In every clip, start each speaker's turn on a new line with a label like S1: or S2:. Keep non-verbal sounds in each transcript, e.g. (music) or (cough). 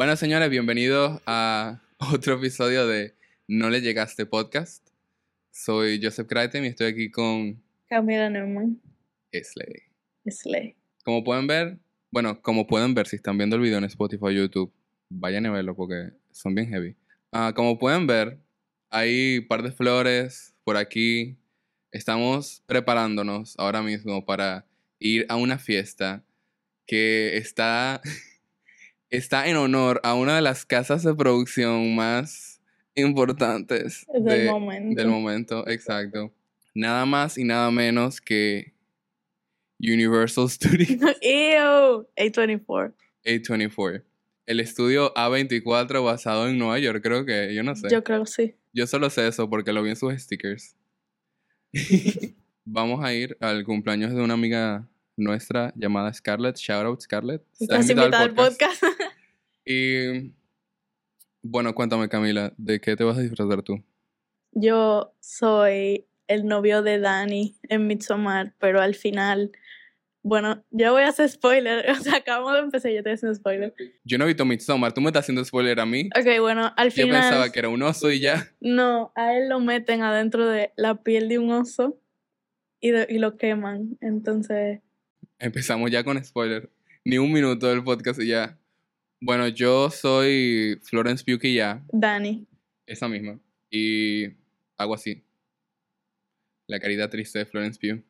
S1: Bueno, señores, bienvenidos a (laughs) otro episodio de No le llegaste podcast. Soy Joseph Crichton y estoy aquí con
S2: Camila Neumann.
S1: Slay.
S2: Slay.
S1: Como pueden ver, bueno, como pueden ver si están viendo el video en Spotify o YouTube, vayan a verlo porque son bien heavy. Ah, como pueden ver, hay un par de flores por aquí. Estamos preparándonos ahora mismo para ir a una fiesta que está, (laughs) está en honor a una de las casas de producción más importantes de-
S2: momento.
S1: del momento, exacto. Nada más y nada menos que Universal Studios (laughs)
S2: Ew. A24.
S1: A24. El estudio A24 basado en Nueva York, creo que, yo no sé.
S2: Yo creo que sí.
S1: Yo solo sé eso porque lo vi en sus stickers. (laughs) (laughs) Vamos a ir al cumpleaños de una amiga nuestra llamada Scarlett. Shout out Scarlett.
S2: Estás invitada al podcast. (laughs)
S1: Y bueno, cuéntame Camila, ¿de qué te vas a disfrazar tú?
S2: Yo soy el novio de Dani en Midsommar, pero al final, bueno, yo voy a hacer spoiler. (laughs) O sea, acabamos de empezar y yo estoy haciendo spoiler.
S1: Yo no he visto Midsommar, tú me estás haciendo spoiler a mí.
S2: Ok, bueno, al
S1: Yo
S2: final.
S1: pensaba que era un oso y ya.
S2: No, a él lo meten adentro de la piel de un oso y, de- y lo queman. Entonces,
S1: Empezamos ya con spoiler. Ni un minuto del podcast y ya. Bueno, yo soy Florence Pugh y ya.
S2: Dani.
S1: Esa misma. Y hago así. La carita triste de Florence Pugh.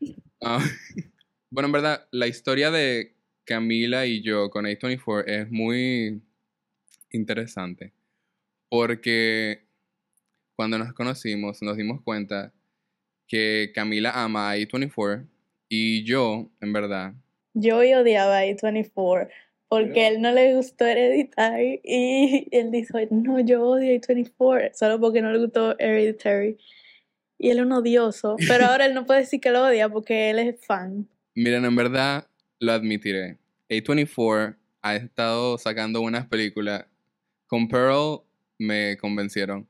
S1: (laughs) Ah, (laughs) bueno, en verdad, la historia de Camila y yo con A24 es muy interesante. Porque cuando nos conocimos nos dimos cuenta que Camila ama a A24 y yo, en verdad,
S2: Yo hoy odiaba a A24 porque
S1: Pero-
S2: él no le gustó Hereditary y él dijo, no, yo odio a A24 solo porque no le gustó Hereditary. Y él es un odioso, pero (laughs) ahora él no puede decir que lo odia porque él es fan.
S1: Miren, en verdad lo admitiré. A24 ha estado sacando buenas películas. Con Pearl me convencieron.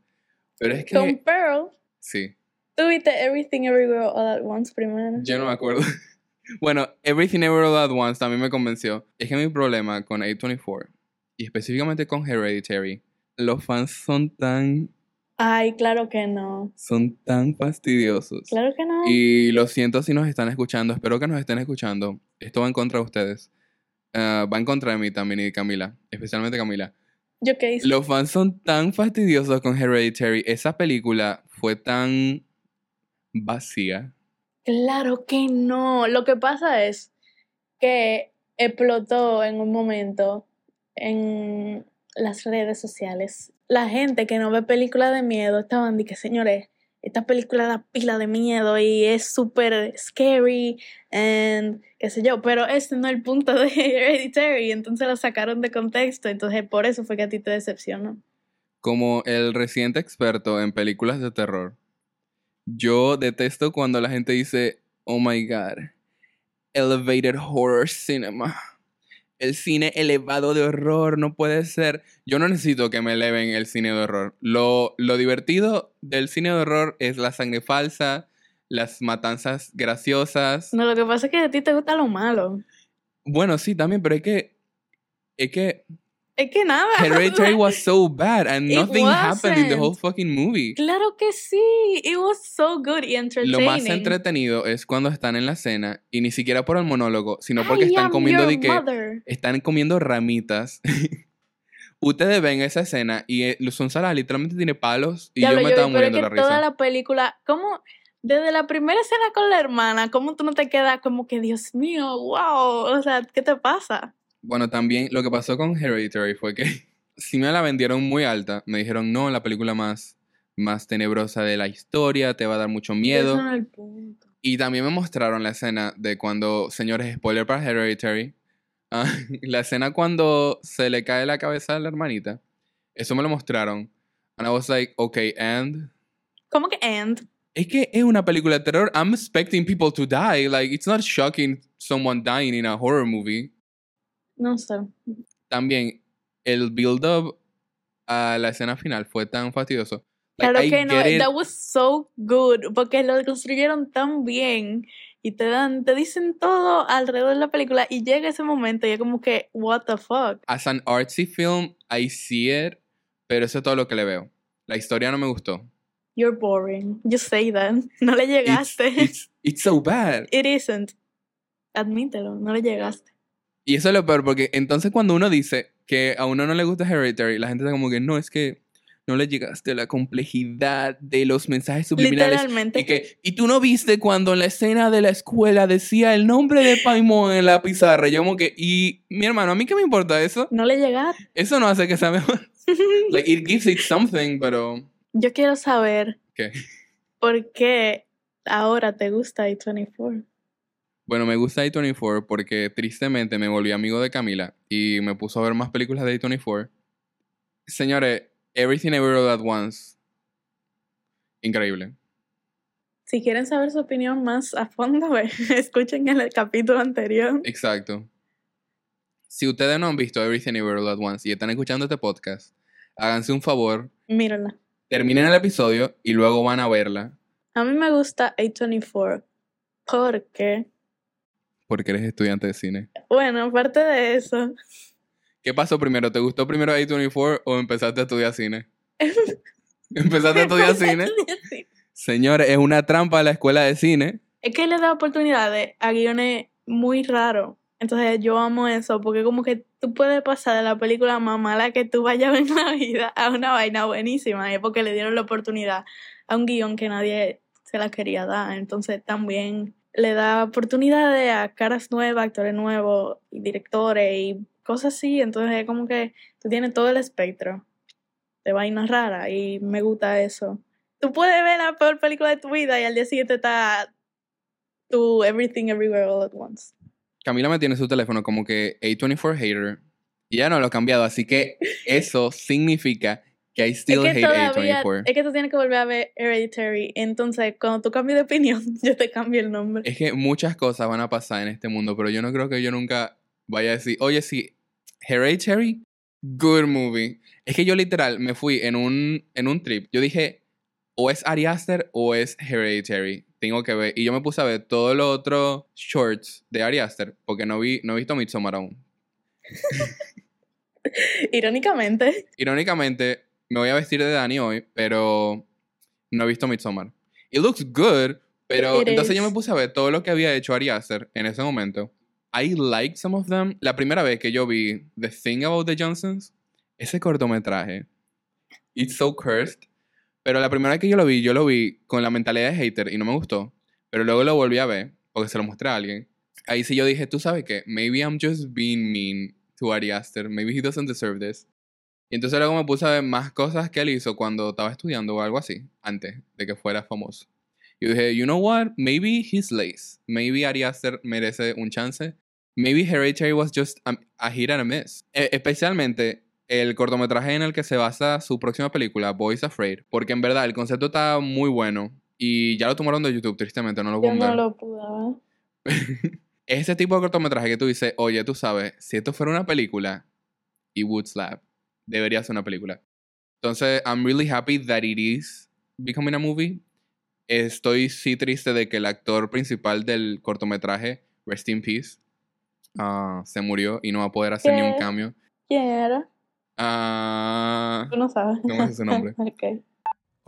S1: Pero es que.
S2: Con Pearl,
S1: Sí,
S2: tú viste Everything Everywhere All at Once primero.
S1: yo no me acuerdo. (laughs) bueno, Everything Ever All At Once también me convenció. Es que mi problema con A24, y específicamente con Hereditary, los fans son tan.
S2: Ay, claro que no.
S1: son tan fastidiosos.
S2: Claro que no.
S1: Y lo siento si nos están escuchando, espero que nos estén escuchando. Esto va en contra de ustedes. Ah, va en contra de mí también y de Camila, especialmente Camila.
S2: ¿Yo qué hice?
S1: Los fans son tan fastidiosos con Hereditary. Esa película fue tan vacía.
S2: Claro que no. Lo que pasa es que explotó en un momento en las redes sociales. La gente que no ve películas de miedo estaban diciendo, señores, esta película da pila de miedo y es súper scary, and qué sé yo, pero ese no es el punto de (laughs) Hereditary, entonces lo sacaron de contexto, entonces por eso fue que a ti te decepcionó.
S1: Como el reciente experto en películas de terror, yo detesto cuando la gente dice, oh my god, elevated horror cinema. El cine elevado de horror no puede ser. Yo no necesito que me eleven el cine de horror. Lo, lo divertido del cine de horror es la sangre falsa, las matanzas graciosas.
S2: No, lo que pasa es que a ti te gusta lo malo.
S1: Bueno, sí, también, pero es que. Es que
S2: Es que nada.
S1: Hereditary (laughs) was so bad and nothing happened in the whole fucking movie.
S2: Claro que sí. It was so good y entertaining.
S1: Lo más entretenido es cuando están en la cena y ni siquiera por el monólogo, sino porque
S2: I
S1: están comiendo de que
S2: mother.
S1: están comiendo ramitas. (laughs) Ustedes ven esa escena y eh, son salas literalmente tiene palos y
S2: Diablo,
S1: yo me
S2: yo
S1: estaba
S2: vi, pero es
S1: muriendo
S2: que
S1: la
S2: toda
S1: risa.
S2: la película, ¿cómo? Desde la primera escena con la hermana, ¿cómo tú no te quedas como que, Dios mío, wow? O sea, ¿qué te pasa?
S1: Bueno, también lo que pasó con Hereditary fue que (laughs) si me la vendieron muy alta, me dijeron, no, la película más, más tenebrosa de la historia, te va a dar mucho miedo.
S2: Eso el punto.
S1: Y también me mostraron la escena de cuando, señores, spoiler para Hereditary, ah, (laughs) la escena cuando se le cae la cabeza a la hermanita. Eso me lo mostraron. And I was like, okay, and...
S2: ¿Cómo que end?
S1: Es que es una película de terror. I'm expecting people to die. Like, it's not shocking someone dying in a horror movie.
S2: No sé.
S1: También, el build-up a la escena final fue tan fastidioso. Like,
S2: Claro
S1: I
S2: que no,
S1: it.
S2: that was so good, porque lo construyeron tan bien y te dan, te dicen todo alrededor de la película y llega ese momento y es como que, what the fuck.
S1: As an artsy film, I see it, pero eso es todo lo que le veo. La historia no me gustó.
S2: You're boring. You say that. (laughs) No le
S1: It's,
S2: llegaste.
S1: it's, it's so bad.
S2: It isn't. Admítelo, no le llegaste.
S1: Y eso es lo peor, porque entonces cuando uno dice que a uno no le gusta Hereditary, la gente está como que no, es que no le llegaste a la complejidad de los mensajes subliminales.
S2: Literalmente.
S1: Y, que, y tú no viste cuando en la escena de la escuela decía el nombre de Paimon en la pizarra. Yo como que, y mi hermano, ¿a mí qué me importa eso?
S2: No le llegaste.
S1: Eso no hace que sea mejor. (laughs) like, it gives it something, pero...
S2: Yo quiero saber
S1: ¿Qué?
S2: por qué ahora te gusta A24.
S1: Bueno, me gusta A24 porque tristemente me volví amigo de Camila y me puso a ver más películas de A24. Señores, Everything Everywhere All At Once. Increíble.
S2: Si quieren saber su opinión más a fondo, (laughs) escuchen en el capítulo anterior.
S1: Exacto. Si ustedes no han visto Everything Everywhere All At Once y están escuchando este podcast, háganse un favor,
S2: Mírala.
S1: terminen el episodio y luego van a verla
S2: A mí me gusta A24 porque,
S1: porque eres estudiante de cine.
S2: bueno, aparte de eso,
S1: ¿Qué pasó primero? ¿Te gustó primero A24 o empezaste a estudiar cine? (laughs) ¿Empezaste a estudiar cine? Señores, es una trampa la escuela de cine.
S2: Es que le da oportunidades a guiones muy raros. Entonces yo amo eso, porque como que tú puedes pasar de la película más mala que tú vayas a ver en la vida a una vaina buenísima. Y es porque le dieron la oportunidad a un guion que nadie se la quería dar. Entonces también le da oportunidades a caras nuevas, actores nuevos, y directores y cosas así. Entonces es como que tú tienes todo el espectro de vainas raras y me gusta eso. Tú puedes ver la peor película de tu vida y al día siguiente está tu Everything Everywhere All at Once.
S1: Camila me tiene su teléfono como que A24 hater. Y ya no lo he cambiado, así que (laughs) eso significa que I still
S2: es que
S1: hate
S2: todavía,
S1: A24.
S2: es que tú tienes que volver a ver Hereditary. Entonces, cuando tú cambies de opinión, (laughs) yo te cambio el nombre.
S1: Es que muchas cosas van a pasar en este mundo, pero yo no creo que yo nunca vaya a decir, oye, sí, Hereditary, good movie. Es que yo literal me fui en un, en un trip. Yo dije, o es Ari Aster o es Hereditary. Tengo que ver. Y yo me puse a ver todos los otros shorts de Ari Aster, porque no, vi, no he visto Midsommar aún. (laughs)
S2: Irónicamente,
S1: Irónicamente, me voy a vestir de Dani hoy, pero no he visto Midsommar. It looks good, pero
S2: It
S1: entonces
S2: is.
S1: yo me puse a ver todo lo que había hecho Ari Aster en ese momento. I liked some of them. La primera vez que yo vi The Thing About the Johnsons, ese cortometraje, It's So Cursed, pero la primera vez que yo lo vi, yo lo vi con la mentalidad de hater y no me gustó, pero luego lo volví a ver porque se lo mostré a alguien. Ahí sí yo dije, tú sabes qué, maybe I'm just being mean to Ari Aster, maybe he doesn't deserve this. Y entonces luego me puse a ver más cosas que él hizo cuando estaba estudiando o algo así, antes de que fuera famoso. Y dije, you know what, maybe he's lazy, maybe Ari Aster merece un chance, maybe Hereditary was just a, a hit and a miss. E- especialmente el cortometraje en el que se basa su próxima película, Boys Afraid, porque en verdad el concepto está muy bueno y ya lo tomaron de YouTube, tristemente, no lo
S2: yo
S1: puedo
S2: no
S1: ver.
S2: lo pude (laughs)
S1: ese tipo de cortometraje que tú dices, oye, tú sabes, si esto fuera una película, it would slap. Debería ser una película. Entonces, I'm really happy that it is becoming a movie. Estoy sí triste de que el actor principal del cortometraje, Rest in Peace, ah, se murió y no va a poder hacer ni un
S2: ¿Qué?
S1: cambio.
S2: ¿Quién era?
S1: Ah,
S2: Tú no sabes.
S1: No me sé su nombre. (laughs)
S2: Ok.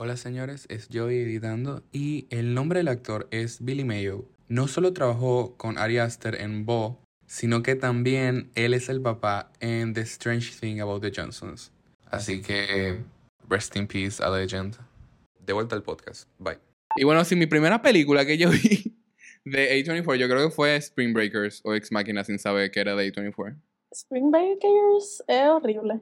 S1: Hola señores, es Joey editando y el nombre del actor es Billy Mayo. No solo trabajó con Ari Aster en Bo, sino que también él es el papá en The Strange Thing About the Johnsons. Así que, rest in peace, a legend. De vuelta al podcast. Bye. Y bueno, sí, mi primera película que yo (laughs) vi de A24, yo creo que fue Spring Breakers o Ex Machina sin saber que era de A24.
S2: Spring Breakers es horrible.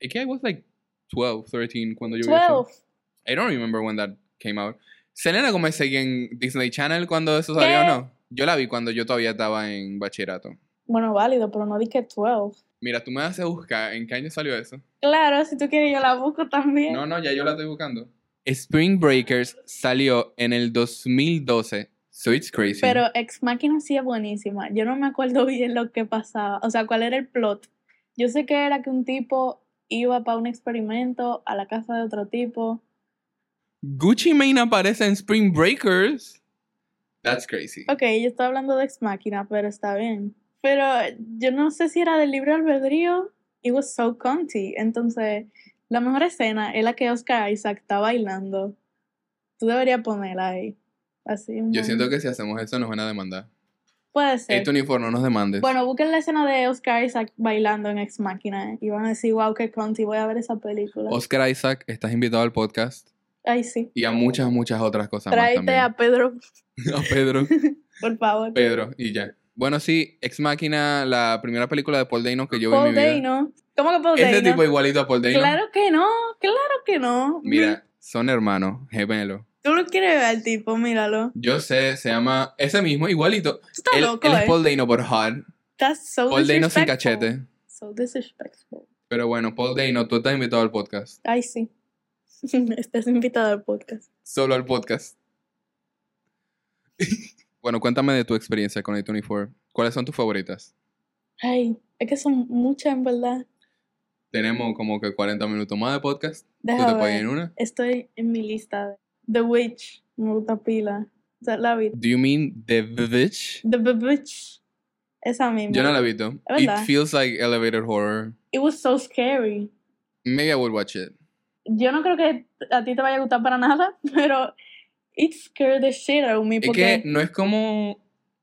S1: Es que I was like 12, 13 cuando yo vi eso.
S2: 12.
S1: I don't remember when that came out. Selena Gomez seguía en Disney Channel cuando eso salió no. Yo la vi cuando yo todavía estaba en bachillerato.
S2: Bueno, válido, pero no dije 12.
S1: Mira, tú me haces buscar en qué año salió eso.
S2: Claro, si tú quieres yo la busco también.
S1: No, no, ya yo la estoy buscando. Spring Breakers salió en el 2012. So it's crazy.
S2: Pero Ex Machina sí es buenísima. Yo no me acuerdo bien lo que pasaba. O sea, cuál era el plot. Yo sé que era que un tipo iba para un experimento a la casa de otro tipo
S1: Gucci Mane aparece en Spring Breakers. That's crazy.
S2: Ok, yo estaba hablando de Ex Máquina, pero está bien. Pero yo no sé si era del libro albedrío. It was so cunty. Entonces, la mejor escena es la que Oscar Isaac está bailando. Tú deberías ponerla ahí. Así.
S1: Yo siento que si hacemos eso nos van a demandar.
S2: Puede ser.
S1: A24 no nos demandes.
S2: Bueno, busquen la escena de Oscar Isaac bailando en Ex Máquina y van a decir, wow, qué conti, voy a ver esa película.
S1: Oscar Isaac, estás invitado al podcast
S2: Ay, sí.
S1: y a muchas, muchas otras cosas más
S2: Tráete
S1: también.
S2: a Pedro, (laughs)
S1: A Pedro. (laughs)
S2: por favor.
S1: Pedro, y ya. Bueno, sí, Ex Máquina, la primera película de Paul Dano que yo vi
S2: Paul
S1: en mi vida.
S2: Dano. ¿Cómo que Paul
S1: Ese
S2: Dano?
S1: tipo igualito a Paul Dano.
S2: Claro que no, claro que no.
S1: Mira, son hermanos, gemelos.
S2: Tú lo quieres ver al tipo, míralo.
S1: Yo sé, se llama ese mismo, igualito.
S2: Tú estás
S1: Él,
S2: loco,
S1: él es
S2: eh.
S1: Paul Dano por hot.
S2: That's so
S1: Paul Dano sin cachete.
S2: So disrespectful.
S1: Pero bueno, Paul Dano, tú estás invitado al podcast.
S2: Ay, sí. (laughs) Estás invitado al podcast.
S1: Solo al podcast. (laughs) bueno, cuéntame de tu experiencia con A24. ¿Cuáles son tus favoritas?
S2: Ay, es que son muchas en verdad.
S1: Tenemos como que 40 minutos más de podcast. ¿Tú te
S2: Déjame
S1: puedes ir
S2: ver.
S1: en una?
S2: Estoy en mi lista. The Witch. Me gusta pila. O sea, la vi.
S1: Do you mean The Witch?
S2: The Witch. Esa misma.
S1: Yo no la he visto. It feels like elevator horror.
S2: It was so scary.
S1: Maybe I would watch it.
S2: Yo no creo que a ti te vaya a gustar para nada, (laughs) pero it scared the shit out of me
S1: Es
S2: porque
S1: que no es como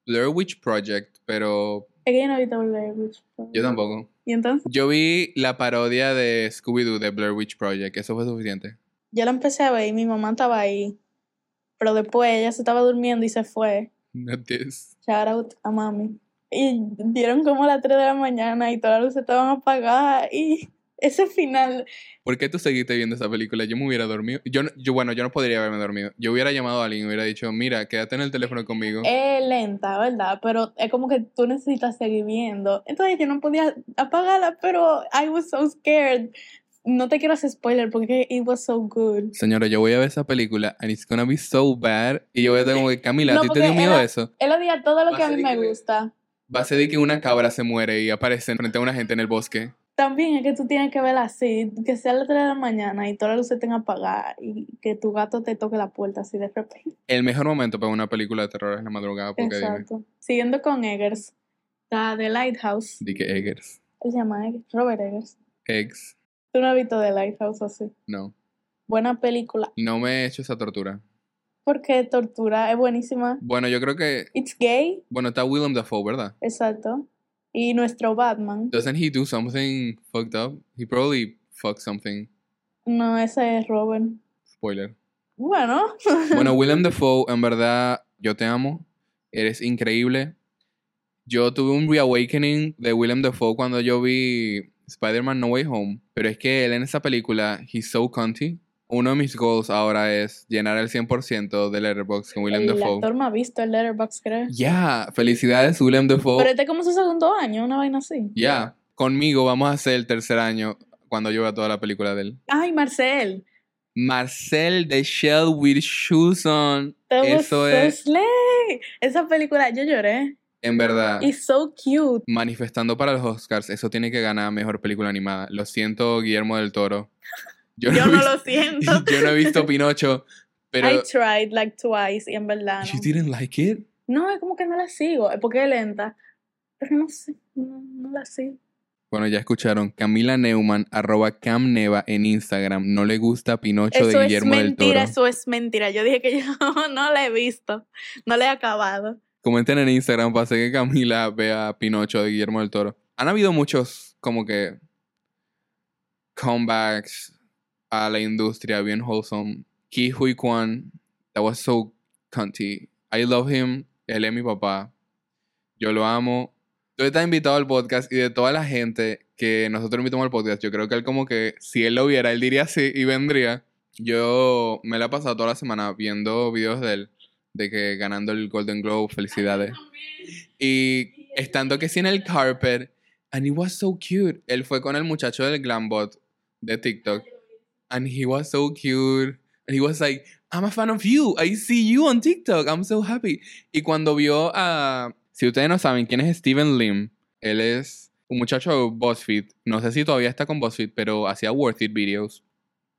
S1: Blair Witch Project, pero
S2: es que yo no he visto Blair Witch.
S1: yo tampoco.
S2: Y entonces,
S1: Yo vi la parodia de Scooby-Doo de Blair Witch Project. Eso fue suficiente.
S2: yo la empecé a ver y mi mamá estaba ahí. Pero después ella se estaba durmiendo y se fue. (laughs)
S1: Not this.
S2: Shout out a mami. Y dieron como las 3 de la mañana y todas las luces estaban apagadas. Y ese final,
S1: ¿Por qué tú seguiste viendo esa película? Yo me hubiera dormido. Yo, no- yo bueno, yo no podría haberme dormido. Yo hubiera llamado a alguien y hubiera dicho, mira, quédate en el teléfono conmigo.
S2: es lenta, ¿verdad? Pero es como que tú necesitas seguir viendo. Entonces yo no podía apagarla, pero I was so scared. No te quiero hacer spoiler porque it was so good.
S1: Señora, yo voy a ver esa película and it's gonna be so bad. Y yo voy a tener como que, Camila, ¿a
S2: No,
S1: ti te dio miedo eso?
S2: Él odia todo lo que
S1: a
S2: a mí
S1: ser
S2: me
S1: que me-
S2: gusta.
S1: Va a ser de que una cabra se muere y aparece frente a una gente en el bosque.
S2: También es que tú tienes que ver así, que sea las 3 de la mañana y todas las luces estén apagadas y que tu gato te toque la puerta así de repente.
S1: El mejor momento para una película de terror es la madrugada, porque dime.
S2: Exacto. Siguiendo con Eggers, está The Lighthouse.
S1: Di que Eggers.
S2: Él se llama Eggers, Robert Eggers.
S1: Eggs.
S2: Tú no has visto The Lighthouse así.
S1: No.
S2: Buena película.
S1: No me he hecho esa tortura.
S2: Porque tortura es buenísima.
S1: Bueno, yo creo que.
S2: It's gay,
S1: Bueno, está Willem Dafoe, ¿verdad?
S2: exacto. Y nuestro Batman.
S1: Doesn't he do something fucked up? He probably fucked something.
S2: No, ese es Robert.
S1: Spoiler.
S2: Bueno.
S1: Bueno, (laughs) Willem Dafoe, en verdad, yo te amo. Eres increíble. Yo tuve un reawakening de Willem Dafoe cuando yo vi Spider-Man No Way Home. Pero es que él en esa película, he's so cunty. Uno de mis goals ahora es llenar el 100% de Letterboxd con Willem
S2: el
S1: Dafoe.
S2: actor más visto el Letterboxd, creo.
S1: Ya, felicidades Willem Dafoe.
S2: Pero este es como su segundo año, una vaina así.
S1: Ya, conmigo vamos a hacer el tercer año cuando yo vea toda la película de él.
S2: Ay, Marcel.
S1: Marcel de Shell with Shoes on. Eso
S2: so
S1: es,
S2: slay. Esa película, yo lloré.
S1: en verdad.
S2: Y so cute.
S1: manifestando para los Oscars, eso tiene que ganar mejor película animada. Lo siento, Guillermo del Toro. (laughs) Yo
S2: no
S1: visto-
S2: lo siento. (laughs)
S1: yo no he visto (laughs) Pinocho, pero
S2: I tried like twice y en verdad
S1: you
S2: no.
S1: didn't like it.
S2: No, es como que no la sigo, es porque es lenta. Pero no sé, no, no la sigo.
S1: Bueno, ya escucharon. Camila Neumann, arroba Camneva en Instagram. No le gusta Pinocho
S2: Eso
S1: de
S2: es
S1: Guillermo del Toro.
S2: mentira, eso es mentira. Yo dije que yo (laughs) no la he visto, no la he acabado.
S1: Comenten en Instagram para hacer que Camila vea Pinocho de Guillermo del Toro. Han habido muchos como que comebacks a la industria bien wholesome. Ki Hui Kwan, that was so cunty. I love him. Él es mi papá. Yo lo amo. Tú estás invitado al podcast y de toda la gente que nosotros invitamos al podcast, yo creo que él como que si él lo viera, él diría sí y vendría. Yo me la he pasado toda la semana viendo videos de él, de que ganando el Golden Globe, felicidades. Y estando que sí en el carpet, and he was so cute. Él fue con el muchacho del Glambot de TikTok, and he was so cute. And he was like, I'm a fan of you. I see you on TikTok. I'm so happy. Y cuando vio a. Si ustedes no saben quién es Steven Lim, él es un muchacho de BuzzFeed. No sé si todavía está con BuzzFeed, pero hacía Worth It videos.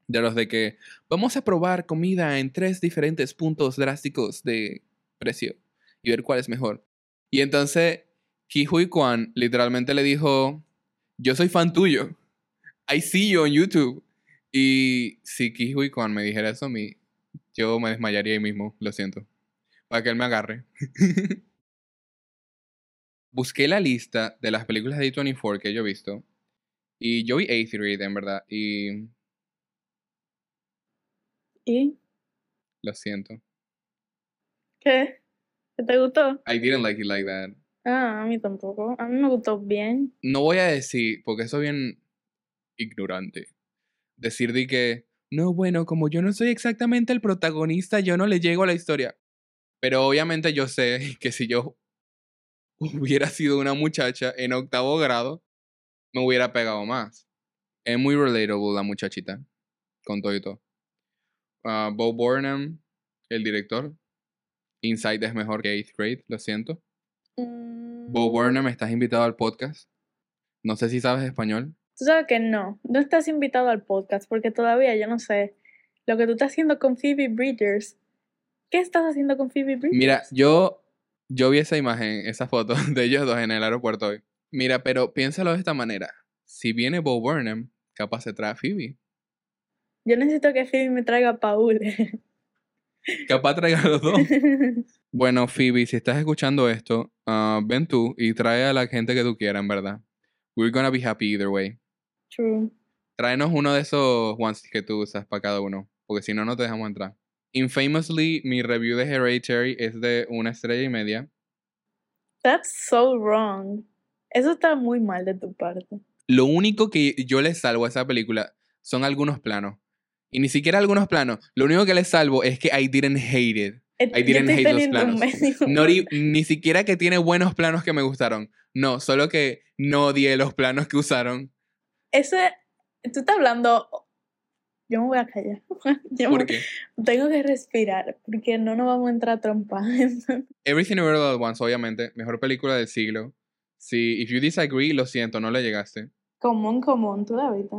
S1: De los de que vamos a probar comida en tres diferentes puntos drásticos de precio y ver cuál es mejor. Y entonces Ki Hui Kwan literalmente le dijo, yo soy fan tuyo. I see you on YouTube. Y si Ki Hui Kwan me dijera eso a mí, yo me desmayaría ahí mismo, lo siento. Para que él me agarre. (laughs) Busqué la lista de las películas de A24 que yo he visto. Y yo vi Eighth Grade, en verdad. Y
S2: ¿Y
S1: lo siento.
S2: qué? ¿Qué te gustó?
S1: I didn't like it like that.
S2: Ah, a mí tampoco. A mí me gustó bien.
S1: No voy a decir, porque soy bien ignorante. Decir de que, no, bueno, como yo no soy exactamente el protagonista, yo no le llego a la historia. Pero obviamente yo sé (laughs) que si yo hubiera sido una muchacha en octavo grado, me hubiera pegado más. Es muy relatable la muchachita, con todo y todo. Ah, Bo Burnham, el director. Inside es mejor que 8th grade, lo siento.
S2: Mm,
S1: Bo Burnham, estás invitado al podcast. No sé si sabes español.
S2: Tú sabes que no. No estás invitado al podcast porque todavía yo no sé lo que tú estás haciendo con Phoebe Bridgers. ¿Qué estás haciendo con Phoebe Bridgers?
S1: Mira, yo, yo vi esa imagen, esa foto (laughs) de ellos dos en el aeropuerto hoy. Mira, pero piénsalo de esta manera. Si viene Bo Burnham, capaz se trae a Phoebe.
S2: Yo necesito que Phoebe me traiga a Paul. (laughs)
S1: Capaz traiga a los dos. (laughs) Bueno, Phoebe, si estás escuchando esto, ah, ven tú y trae a la gente que tú quieras, en verdad. We're gonna be happy either way.
S2: True.
S1: Tráenos uno de esos onesies que tú usas para cada uno, porque si no, no te dejamos entrar. Infamously, mi review de Hereditary es de una estrella y media.
S2: That's so wrong. Eso está muy mal de tu parte.
S1: Lo único que yo le salvo a esa película son algunos planos. Y ni siquiera algunos planos. Lo único que le salvo es que I didn't hate it.
S2: Eh,
S1: I didn't hate
S2: un
S1: planos. No (laughs) ni siquiera que tiene buenos planos que me gustaron. No, solo que no odié los planos que usaron.
S2: Ese, tú estás hablando. Yo me voy a callar. (laughs) Yo me-
S1: Porque
S2: tengo que respirar porque no nos vamos a entrar a trompar.
S1: Everything Everywhere All at Once, obviamente, mejor película del siglo. Si, if you disagree, lo siento, no le llegaste.
S2: común, común, tú la viste.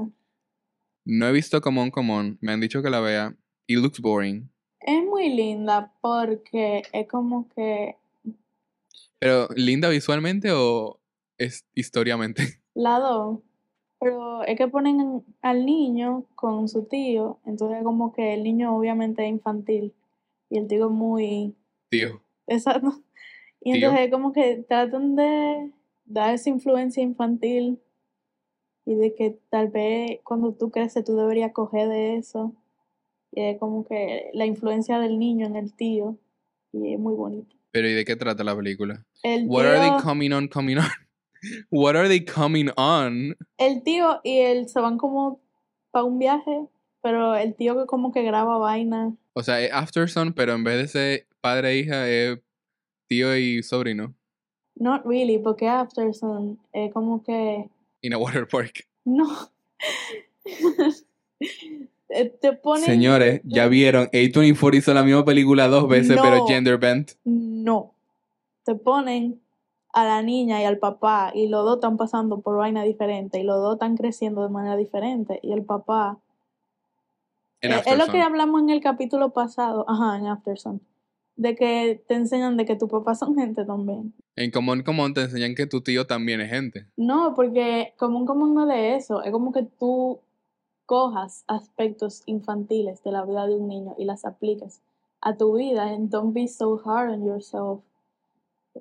S1: No he visto Come On. Me han dicho que la vea. Y looks boring.
S2: Es muy linda porque es como que
S1: Pero, ¿linda visualmente o es historiamente?
S2: la dos. Pero es que ponen al niño con su tío, entonces como que el niño obviamente es infantil y el tío es muy
S1: Tío.
S2: exacto. Y
S1: Tío.
S2: entonces como que tratan de dar esa influencia infantil y de que tal vez cuando tú creces tú deberías coger de eso. Y es como que la influencia del niño en el tío y es muy bonito.
S1: Pero, ¿y de qué trata la película?
S2: El
S1: What are they coming on, coming on? What are they coming on?
S2: El tío y él se van como para un viaje, pero el tío que como que graba vaina.
S1: O sea, es Afterson, pero en vez de ser padre e hija, es tío y sobrino.
S2: Not really, porque Afterson es como que
S1: In a water park.
S2: no. (laughs) Eh, Te ponen
S1: Señores, ya vieron, A24 hizo la misma película dos veces, pero gender bent.
S2: no. Te ponen a la niña y al papá y los dos están pasando por vaina diferente y los dos están creciendo de manera diferente y el papá Eh, es lo que hablamos en el capítulo pasado, ajá, en Afterson, de que te enseñan de que tu papá son gente también.
S1: En Común Común te enseñan que tu tío también es gente.
S2: No, porque común común no de eso, es como que tú cojas aspectos infantiles de la vida de un niño y las apliques a tu vida and don't be so hard on yourself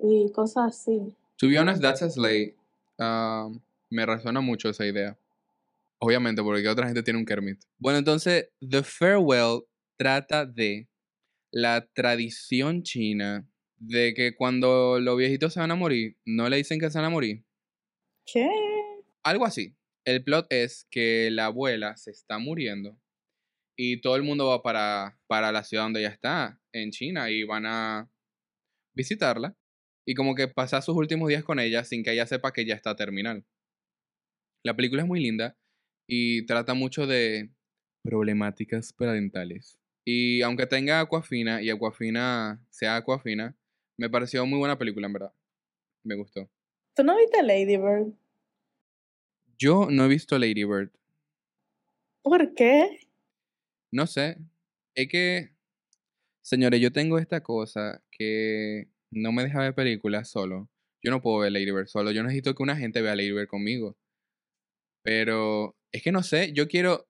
S2: y cosas así.
S1: To be honest, That's a Slay. um, me resuena mucho esa idea. Obviamente, porque otra gente tiene un Kermit. Bueno, entonces, The Farewell trata de la tradición china de que cuando los viejitos se van a morir, no le dicen que se van a morir.
S2: ¿Qué?
S1: Algo así. El plot es que la abuela se está muriendo y todo el mundo va para, para la ciudad donde ella está, en China, y van a visitarla. Y como que pasar sus últimos días con ella sin que ella sepa que ya está terminal. La película es muy linda y trata mucho de problemáticas parentales. Y aunque tenga Aquafina y Aquafina sea Aquafina, me pareció muy buena película, en verdad. Me gustó.
S2: ¿Tú no viste Lady Bird?
S1: Yo no he visto Lady Bird.
S2: ¿Por qué?
S1: No sé. Es que, señores, yo tengo esta cosa que no me deja ver películas solo. Yo no puedo ver Lady Bird solo. Yo necesito que una gente vea Lady Bird conmigo. Pero es que no sé, yo quiero...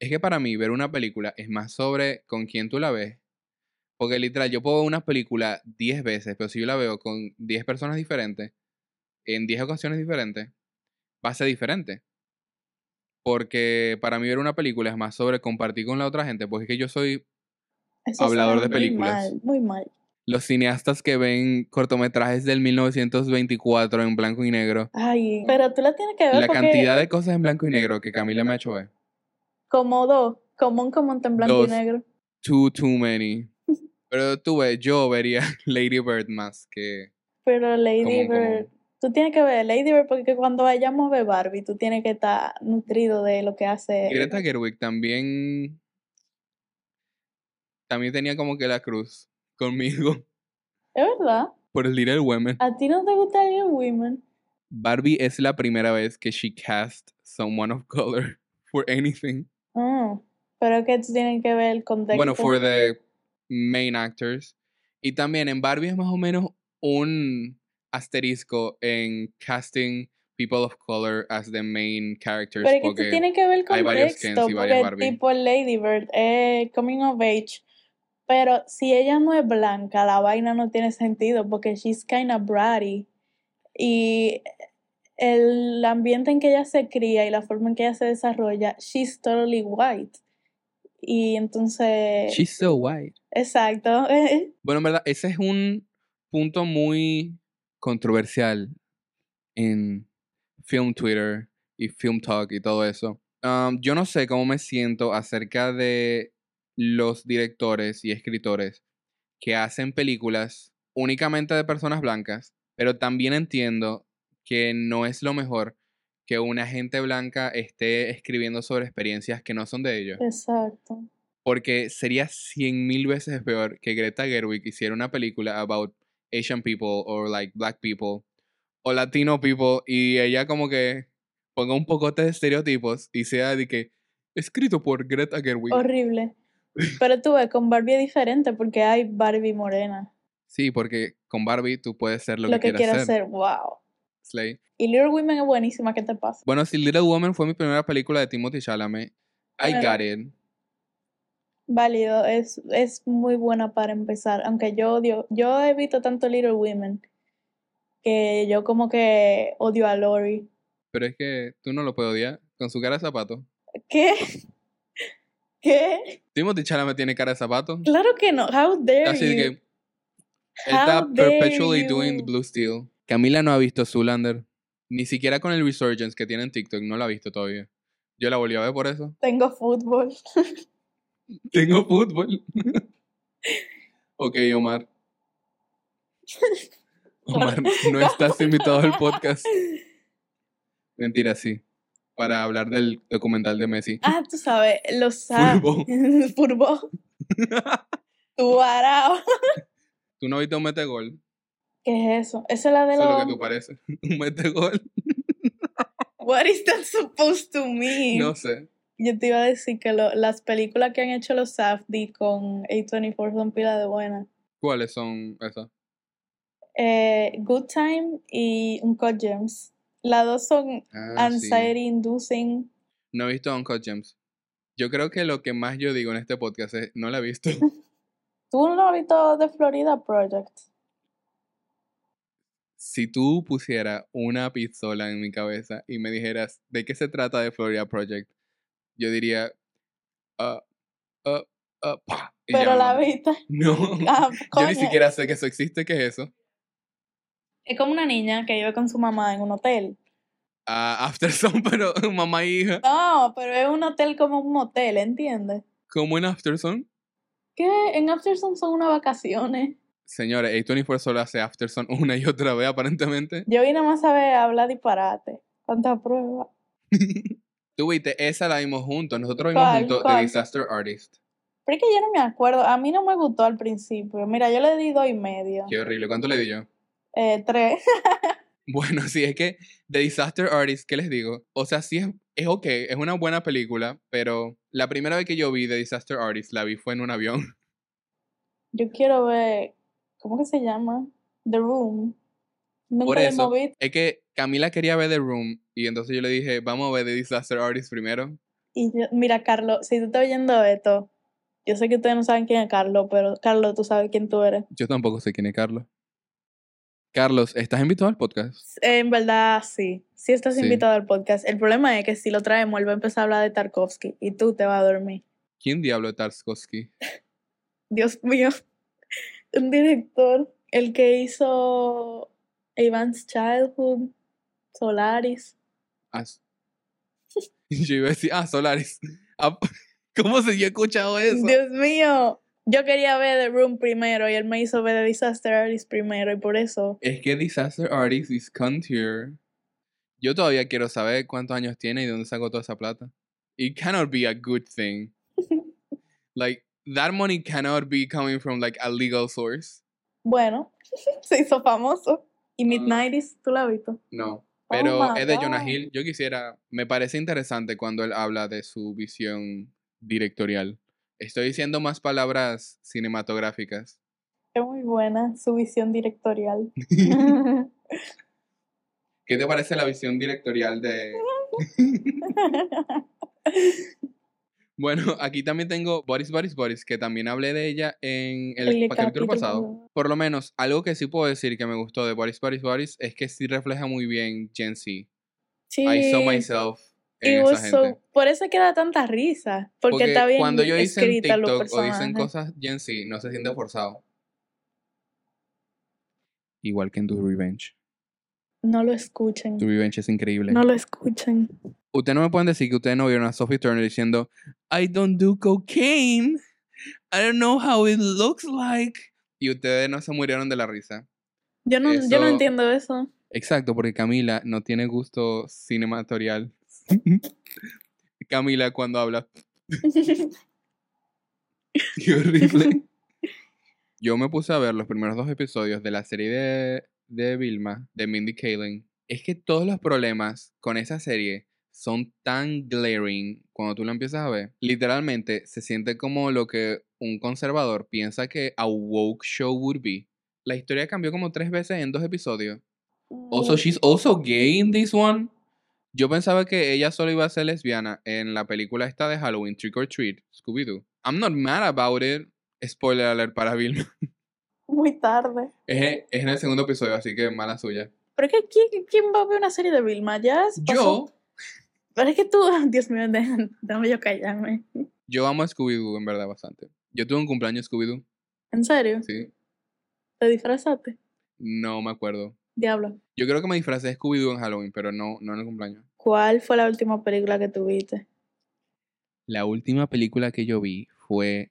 S1: Es que para mí ver una película es más sobre con quién tú la ves. Porque literal, yo puedo ver una película 10 veces, pero si yo la veo con 10 personas diferentes, en 10 ocasiones diferentes, va a ser diferente. Porque para mí ver una película es más sobre compartir con la otra gente, porque es que yo soy
S2: Eso
S1: Hablador de películas.
S2: Muy mal, muy mal.
S1: Los cineastas que ven cortometrajes del 1924 en blanco y negro.
S2: Ay, pero tú la tienes que ver
S1: La
S2: porque
S1: cantidad de cosas en blanco y negro que Camila me ha hecho ver.
S2: como dos, como un común en blanco
S1: Dos.
S2: y negro.
S1: Too, too many. (laughs) Pero tú ves, yo vería (laughs) Lady Bird más que...
S2: Pero Lady
S1: Común, común.
S2: Bird, tú tienes que ver Lady Bird porque cuando vayamos a ver Barbie, tú tienes que estar nutrido de lo que hace.
S1: Greta Gerwig también... También tenía como que la cruz conmigo
S2: Es verdad.
S1: por el Little Women.
S2: ¿A ti no te gusta Little Women?
S1: Barbie es la primera vez que she cast someone of color (laughs) for anything.
S2: Ah, pero que tú tienes que ver el contexto.
S1: Bueno, for the main actors. Y también en Barbie es más o menos un asterisco en casting people of color as the main characters.
S2: Pero que tienes que ver el
S1: hay varios Kens y varias
S2: porque
S1: Barbie.
S2: tipo Lady Bird es coming of age, pero si ella no es blanca, la vaina no tiene sentido porque she's kind of bratty y el ambiente en que ella se cría y la forma en que ella se desarrolla, she's totally white. Y entonces,
S1: she's so white.
S2: exacto, (laughs)
S1: Bueno, en verdad, ese es un punto muy controversial en Film Twitter y Film Talk y todo eso. Um, yo no sé cómo me siento acerca de los directores y escritores que hacen películas únicamente de personas blancas, pero también entiendo que no es lo mejor que una gente blanca esté escribiendo sobre experiencias que no son de ellos.
S2: exacto.
S1: Porque sería cien mil veces peor que Greta Gerwig hiciera una película about Asian people or like black people o Latino people y ella como que ponga un pocote de estereotipos y sea de que escrito por Greta Gerwig.
S2: Horrible. Pero tú ves, con Barbie es diferente porque hay Barbie morena.
S1: Sí, porque con Barbie tú puedes ser lo,
S2: Lo,
S1: que,
S2: que
S1: quieras ser.
S2: hacer, wow.
S1: Slay.
S2: Y Little Women es buenísima, ¿qué te pasa?
S1: Bueno, si Little Woman fue mi primera película de Timothy Chalamet, I
S2: Bueno.
S1: got it.
S2: Válido, es, es muy buena para empezar, aunque yo odio, yo he visto tanto Little Women que yo como que odio a Lori.
S1: Pero es que tú no lo puedes odiar con su cara de zapato.
S2: ¿Qué? (laughs) ¿Qué?
S1: Timothy Chalamet tiene cara de zapato.
S2: Claro que no, how dare
S1: Así
S2: you?
S1: que él está perpetually doing the
S2: you?
S1: Blue Steel. Camila no ha visto Zoolander. Ni siquiera con el Resurgence que tiene en TikTok. No la ha visto todavía. Yo la volví a ver por eso.
S2: Tengo fútbol. (laughs)
S1: Tengo fútbol. (laughs) ok, Omar. (laughs) Omar, no estás invitado al podcast. Mentira, sí. Para hablar del documental de Messi.
S2: Ah, tú sabes, los sa-
S1: Furbo. (laughs)
S2: Furbo. (laughs) Tu arao.
S1: ¿Tú no viste un metegol?
S2: ¿Qué es eso? Esa es la de
S1: Eso es lo que
S2: los...
S1: tú pareces. (laughs) Un metegol.
S2: What is that supposed to mean?
S1: No sé.
S2: Yo te iba a decir que lo- las películas que han hecho los Safdie con A24 son pila de buenas.
S1: ¿Cuáles son esas?
S2: Eh, Good Time y Uncut Gems. Las dos son
S1: Ah, sí.
S2: anxiety inducing.
S1: No he visto Uncut Gems. Yo creo que lo que más yo digo en este podcast es, no la he visto. (laughs)
S2: ¿Tú no has visto The Florida Project?
S1: si tú pusieras una pistola en mi cabeza y me dijeras, ¿de qué se trata de Florida Project? Yo diría, ah, ah, ah, pa,
S2: Pero la viste.
S1: No,
S2: Ah, (laughs)
S1: yo ni siquiera sé que eso existe, ¿qué es eso?
S2: Es como una niña que vive con su mamá en un hotel.
S1: Ah, Afterson, (laughs) pero mamá e hija.
S2: No, pero es un hotel como un motel, ¿entiendes?
S1: ¿Cómo en Afterson?
S2: Que en Afterson son unas vacaciones.
S1: Señores, A24 solo hace Afterson una y otra vez, aparentemente.
S2: Yo vine más a ver hablar disparate. ¿Cuántas pruebas? (laughs)
S1: Tú viste, esa la vimos juntos. Nosotros vimos juntos. The Disaster Artist.
S2: Pero es que yo no me acuerdo. A mí no me gustó al principio. Mira, yo le di dos y medio.
S1: Qué horrible. ¿Cuánto le di yo?
S2: Eh, tres. (laughs)
S1: Bueno, sí, es que The Disaster Artist, ¿qué les digo? O sea, sí es, es ok, es una buena película, pero la primera vez que yo vi The Disaster Artist la vi fue en un avión. (laughs)
S2: Yo quiero ver, ¿cómo que se llama? The Room. Nunca
S1: Por eso, es que Camila quería ver The Room y entonces yo le dije, vamos a ver The Disaster Artist primero.
S2: Y yo- mira, Carlos, si tú estás oyendo esto, yo sé que ustedes no saben quién es Carlos, pero Carlos, tú sabes quién tú eres.
S1: Yo tampoco sé quién es Carlos. Carlos, ¿estás invitado al podcast?
S2: En verdad, sí. Sí estás
S1: Sí.
S2: invitado al podcast. El problema es que si lo traemos, él va a empezar a hablar de Tarkovsky y tú te vas a dormir.
S1: ¿Quién diablo es Tarkovsky? (laughs)
S2: Dios mío. (laughs) Un director, el que hizo Ivan's Childhood, Solaris.
S1: Ah, (laughs) yo iba a decir, ah, Solaris. Ah, ¿Cómo se yo he escuchado eso?
S2: Dios mío. Yo quería ver The Room primero y él me hizo ver The Disaster Artist primero y por eso.
S1: Es que Disaster Artist is country. Yo todavía quiero saber cuántos años tiene y de dónde sacó toda esa plata. It cannot be a good thing. (laughs) like, that money cannot be coming from like a legal source.
S2: Bueno, (laughs) se hizo famoso. Y
S1: Ah.
S2: Mid-90s, ¿tú la has visto?
S1: No. Pero
S2: Oh my
S1: es de Jonah. Hill. Yo quisiera. Me parece interesante cuando él habla de su visión directorial. Estoy diciendo más palabras cinematográficas.
S2: Es muy buena su visión directorial. (laughs) (laughs)
S1: ¿Qué te parece la visión directorial de.? (laughs) Bueno, aquí también tengo Boris, Boris, Boris, que también hablé de ella en el,
S2: El
S1: capítulo
S2: capítulo
S1: pasado. Por lo menos, algo que sí puedo decir que me gustó de Boris, Boris, Boris es que sí refleja muy bien Gen Z.
S2: sí.
S1: I saw myself en esa
S2: so- por eso es que da tanta risa. Porque,
S1: Porque
S2: está bien
S1: cuando ellos dicen
S2: escrita los
S1: TikTok o dicen cosas Gen Z, no se siente forzado. Igual que en Do Revenge.
S2: No lo escuchen.
S1: Do Revenge es increíble.
S2: No lo escuchen.
S1: Ustedes no me pueden decir que ustedes no vieron a Sophie Turner diciendo I don't do cocaine. I don't know how it looks like. Y ustedes no se murieron de la risa.
S2: Yo no, yo no entiendo eso.
S1: Exacto, porque Camila no tiene gusto cinematorial. (laughs) Camila cuando habla. (laughs) Qué horrible. (laughs) Yo me puse a ver los primeros dos episodios de la serie de, de Vilma, de Mindy Kaling. Es que todos los problemas con esa serie son tan glaring cuando tú lo empiezas a ver. Literalmente se siente como lo que un conservador piensa que a woke show would be. La historia cambió como tres veces en dos episodios. Also, she's also gay in this one. Yo pensaba que ella solo iba a ser lesbiana en la película esta de Halloween, Trick or Treat, Scooby-Doo. I'm not mad about it. Spoiler alert para Vilma.
S2: Muy tarde.
S1: Es, es en el segundo episodio, así que mala suya.
S2: Pero es que ¿quién, quién va a ver una serie de Vilma? Ya.
S1: Yo,
S2: Pero es que tú, (laughs) Dios mío, déjame, déjame yo callarme.
S1: yo amo a Scooby-Doo en verdad bastante. Yo tuve un cumpleaños Scooby-Doo,
S2: ¿En serio?
S1: sí.
S2: ¿Te disfrazaste?
S1: No me acuerdo.
S2: Diablo.
S1: Yo creo que me disfracé de Scooby-Doo en Halloween, pero no, no en el cumpleaños.
S2: ¿Cuál fue la última película que tuviste?
S1: La última película que yo vi fue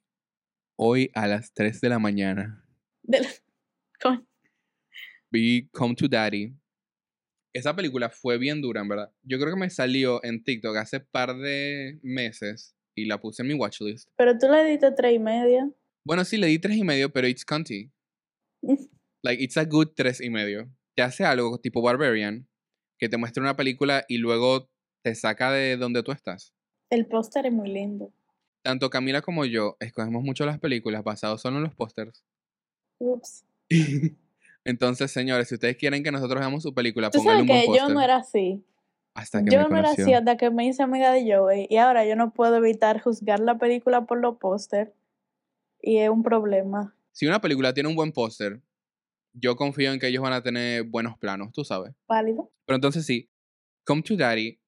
S1: hoy a las 3 de la mañana.
S2: De la- (laughs) Coño.
S1: vi Come to Daddy. Esa película fue bien dura, en verdad. Yo creo que me salió en TikTok hace par de meses y la puse en mi watchlist.
S2: Pero tú le diste tres y media.
S1: Bueno, sí, le di tres y medio, pero it's cunty. (laughs) Like, it's a good tres y medio. Te hace algo tipo Barbarian, que te muestra una película y luego te saca de donde tú estás.
S2: El póster es muy lindo.
S1: Tanto Camila como yo escogemos mucho las películas basadas solo en los pósters.
S2: Ups. (laughs)
S1: Entonces, señores, si ustedes quieren que nosotros hagamos su película,
S2: Tú sabes
S1: un buen
S2: que yo no era así.
S1: Hasta que
S2: Yo
S1: me
S2: no era así hasta que me hice amiga de Joey. Y ahora yo no puedo evitar juzgar la película por los póster. Y es un problema.
S1: si una película tiene un buen póster, yo confío en que ellos van a tener buenos planos, tú sabes.
S2: ¿Válido?
S1: Pero entonces sí, Come to Daddy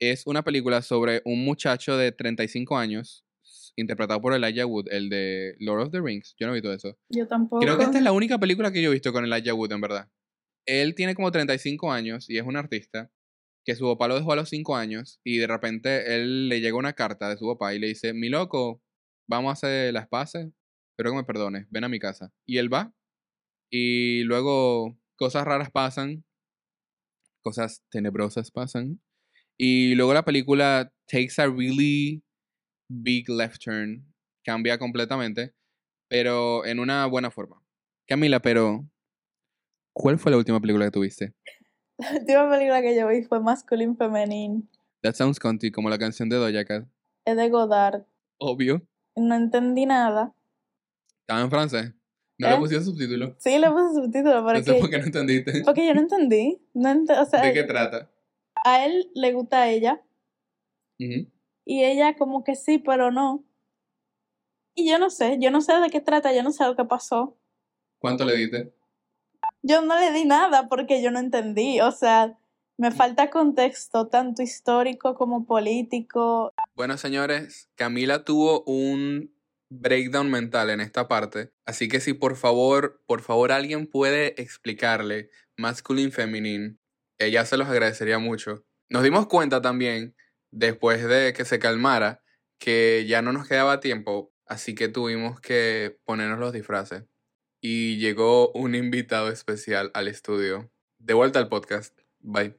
S1: es una película sobre un muchacho de 35 años, interpretado por Elijah Wood, el de Lord of the Rings. Yo no he visto eso.
S2: Yo tampoco.
S1: Creo que esta es la única película que yo he visto con Elijah Wood, en verdad. Él tiene como 35 años y es un artista que su papá lo dejó a los 5 años y de repente él le llega una carta de su papá y le dice, mi loco, vamos a hacer las paces, espero que me perdones, ven a mi casa. Y él va y luego cosas raras pasan, cosas tenebrosas pasan y luego la película takes a really big left turn, cambia completamente, pero en una buena forma. Camila, pero ¿cuál fue la última película que tuviste? (laughs)
S2: La última película que yo vi fue Masculine Feminine.
S1: That sounds country, como la canción de Doja Cat.
S2: Es de Godard.
S1: Obvio.
S2: No entendí nada.
S1: Estaba en francés. No le
S2: ¿Eh?
S1: pusieron subtítulos.
S2: Sí, le puse subtítulos, pero
S1: No
S2: es
S1: sé
S2: que-
S1: por qué no entendiste.
S2: porque yo no entendí. No ent- o sea,
S1: ¿De qué trata?
S2: a él le gusta a ella y ella como que sí, pero no. Y yo no sé, yo no sé de qué trata, yo no sé lo que pasó.
S1: ¿Cuánto le diste?
S2: Yo no le di nada porque yo no entendí, o sea, me falta contexto, tanto histórico como político.
S1: Bueno, señores, Camila tuvo un breakdown mental en esta parte, así que si por favor, por favor alguien puede explicarle masculine feminine, ella se los agradecería mucho. Nos dimos cuenta también, después de que se calmara, que ya no nos quedaba tiempo, así que tuvimos que ponernos los disfraces. Y llegó un invitado especial al estudio. De vuelta al podcast. Bye.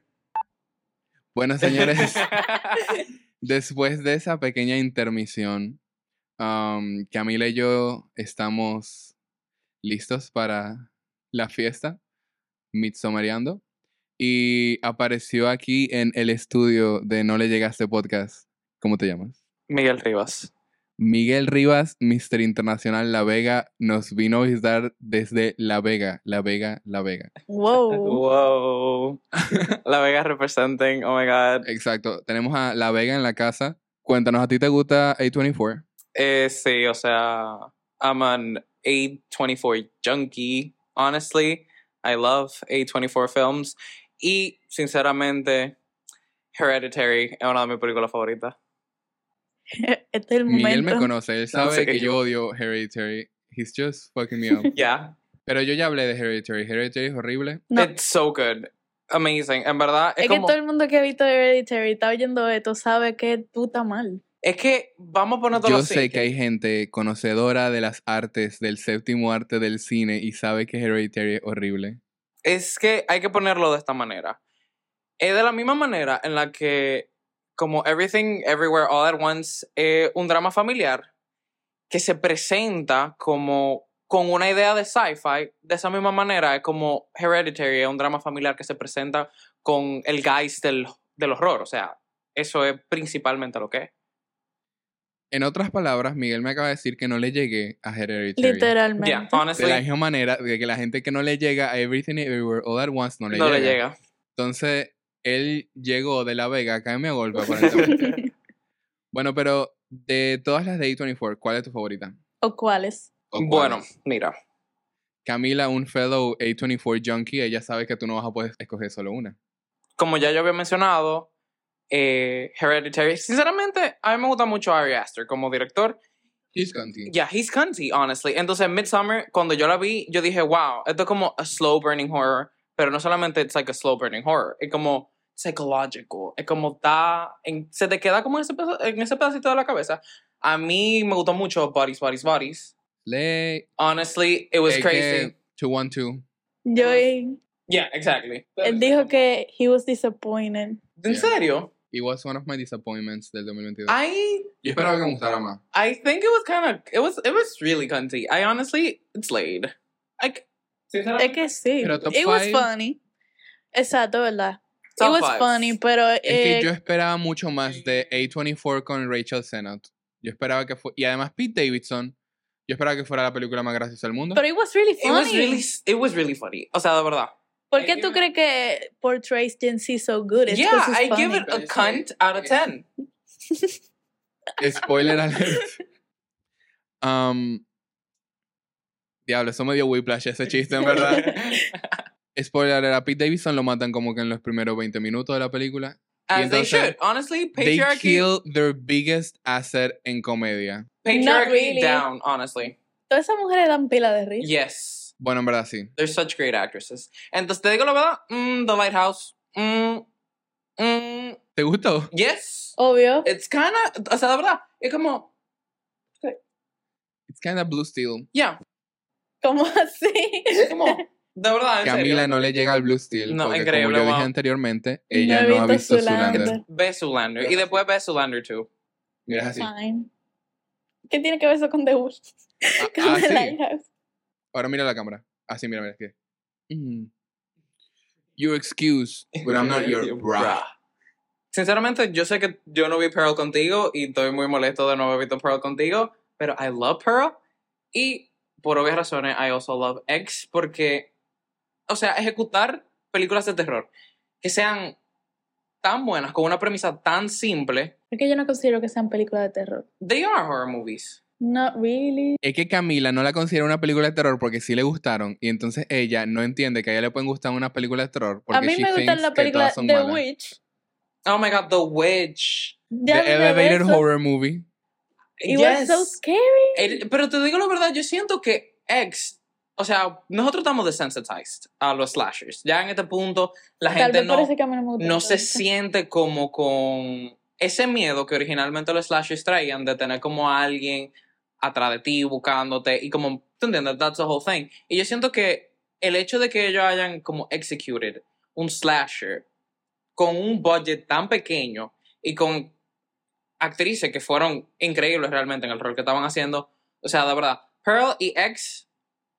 S1: Bueno, señores. (laughs) Después de esa pequeña intermisión, um, Camila y yo estamos listos para la fiesta, Midsommariando. Y apareció aquí en el estudio de No Le Llegaste Podcast. ¿Cómo te llamas?
S3: Miguel Rivas.
S1: Miguel Rivas, Mr. Internacional La Vega, nos vino a visitar desde La Vega, La Vega, La Vega.
S2: Wow.
S3: Wow. (laughs) La Vega representing, oh my god.
S1: Exacto, tenemos a La Vega en la casa. Cuéntanos, ¿a ti te gusta A24?
S3: Eh, sí, o sea, I'm an A24 junkie, honestly. I love A24 films. Y, sinceramente, Hereditary es una de mis películas favoritas.
S2: Este (laughs) es el momento.
S1: Miguel me conoce, él sabe
S3: sé
S1: que
S3: que
S1: yo
S3: yo-
S1: odio Hereditary. He's just fucking me up. (laughs)
S3: Yeah,
S1: Pero yo ya hablé de Hereditary. Hereditary es horrible.
S2: No,
S3: it's so good. Amazing. En verdad, es,
S2: es que
S3: como...
S2: todo el mundo que ha visto Hereditary está oyendo esto sabe que tú estás mal.
S3: Es que, vamos a ponerlo
S1: Yo
S3: así.
S1: sé que hay gente conocedora de las artes, del séptimo arte del cine y sabe que Hereditary es horrible.
S3: Es que hay que ponerlo de esta manera. Es de la misma manera en la que, como Everything, Everywhere, All at Once, es un drama familiar que se presenta como con una idea de sci-fi. De esa misma manera es como Hereditary, es un drama familiar que se presenta con el geist del, del horror. O sea, eso es principalmente lo que es.
S1: En otras palabras, Miguel me acaba de decir que no le llegué a Hereditary.
S2: Literalmente.
S3: Yeah,
S1: De la
S3: honestly,
S1: misma manera de que la gente que no le llega a Everything Everywhere All at Once no le
S3: no
S1: llega.
S3: le llega.
S1: Entonces, él llegó de La Vega, acá me golpe (laughs) aparentemente. bueno, pero de todas las de A24, ¿cuál es tu favorita?
S2: ¿O cuáles?
S1: ¿O cuál
S3: Bueno,
S1: es?
S3: mira.
S1: Camila, un fellow A24 junkie, ella sabe que tú no vas a poder escoger solo una.
S3: como ya yo había mencionado, eh, Hereditary. Sinceramente, a mí me gusta mucho Ari Aster como director.
S1: He's cunty.
S3: Yeah, he's cunty, honestly. Entonces, Midsummer, cuando yo la vi, yo dije, wow, esto es como a slow burning horror. Pero no solamente it's like a slow burning horror, es como psychological. Es como está. En, se te queda como en ese, en ese pedacito de la cabeza. A mí me gustó mucho Bodies, Bodies, Bodies.
S1: Le...
S3: Honestly, it was
S1: es
S3: crazy.
S1: que 212.
S2: Yo, él
S3: Yeah, exactly.
S2: dijo que he was disappointed.
S3: ¿En
S1: Yeah.
S3: serio?
S1: It was one of my disappointments del 2022.
S3: I
S1: Yo esperaba que me gustara más.
S3: I think it was kind of it was it was really cunty. I honestly it's laid. Like
S2: Es que sí.
S1: Pero top
S2: It was
S1: five-
S2: funny. Exacto, ¿verdad?
S3: top
S2: It was
S3: fives.
S2: funny, pero
S1: Es que
S2: eh,
S1: yo esperaba mucho más de A24 con Rachel Sennott. Yo esperaba que fuera... Y además Pete Davidson. Yo esperaba que fuera la película más graciosa del mundo.
S2: pero it was really
S3: It was
S2: funny.
S3: really it was really funny. O sea, de verdad.
S2: ¿Por qué
S3: give
S2: tú crees que portrays Gen Z so good? It's
S3: yeah, I give
S2: funny.
S3: it a cunt out of 10. (laughs)
S1: Spoiler alert. (laughs) Um, diablo, eso me dio whiplash ese chiste, en verdad. (laughs) Spoiler alert, a Pete Davidson lo matan como que en los primeros 20 minutos de la película.
S3: As they
S1: entonces,
S3: should. Honestly,
S1: They
S3: patriarchy
S1: kill their biggest asset en comedia.
S3: patriarchy
S2: really.
S3: down, honestly.
S2: Todas esas mujeres dan pila de risa.
S3: Yes.
S1: Bueno, en verdad sí.
S3: They're such great actresses. Entonces te digo la verdad, mm, The Lighthouse. Mm, mm,
S1: ¿Te gustó?
S3: yes.
S2: Obvio.
S3: It's kind of, o sea, de verdad, es como,
S1: It's kind of blue steel.
S3: yeah,
S2: ¿Cómo así?
S3: es como, de verdad, en
S1: Camila
S3: serio.
S1: no le llega al blue steel.
S3: No,
S1: porque
S3: increíble,
S1: como yo dije
S3: wow.
S1: anteriormente,
S2: No
S1: ella
S2: he
S1: no, ha
S2: visto Zoolander.
S1: Zoolander.
S3: Ve Zoolander. Y después ve Zoolander 2.
S1: Mira, es así.
S2: Fine. ¿Qué tiene que ver eso con The Wolf? (laughs) Con
S1: ah,
S2: The
S1: sí.
S2: Lighthouse.
S1: Ahora mira la cámara. Así, mira, mira. Que... Mm. You're excused, but (laughs) I'm not your bra.
S3: Sinceramente, yo sé que yo no vi Pearl contigo y estoy muy molesto de no haber visto Pearl contigo, pero I love Pearl. Y por obvias razones, I also love X porque, o sea, ejecutar películas de terror que sean tan buenas, con una premisa tan simple,
S2: Es que yo no considero que sean películas de terror.
S3: they are horror movies.
S2: Not really.
S1: Es que Camila no la considera una película de terror porque sí le gustaron y entonces ella no entiende que a ella le pueden gustar una película de terror porque
S2: A mí me gustan las películas The
S1: malas.
S2: Witch.
S3: Oh my god, The Witch.
S2: Ya
S1: The Elevated
S2: eso.
S1: Horror Movie.
S2: It was so scary.
S3: El- pero te digo la verdad, yo siento que X, o sea, nosotros estamos desensitized a los slashers. Ya en este punto, la
S2: Tal
S3: gente no, se siente como con ese miedo que originalmente los slashers traían de tener como a alguien atrás de ti buscándote y como, ¿tú entiendes? That's the whole thing. Y yo siento que el hecho de que ellos hayan como executed un slasher con un budget tan pequeño y con actrices que fueron increíbles realmente en el rol que estaban haciendo, o sea, de verdad, Pearl y X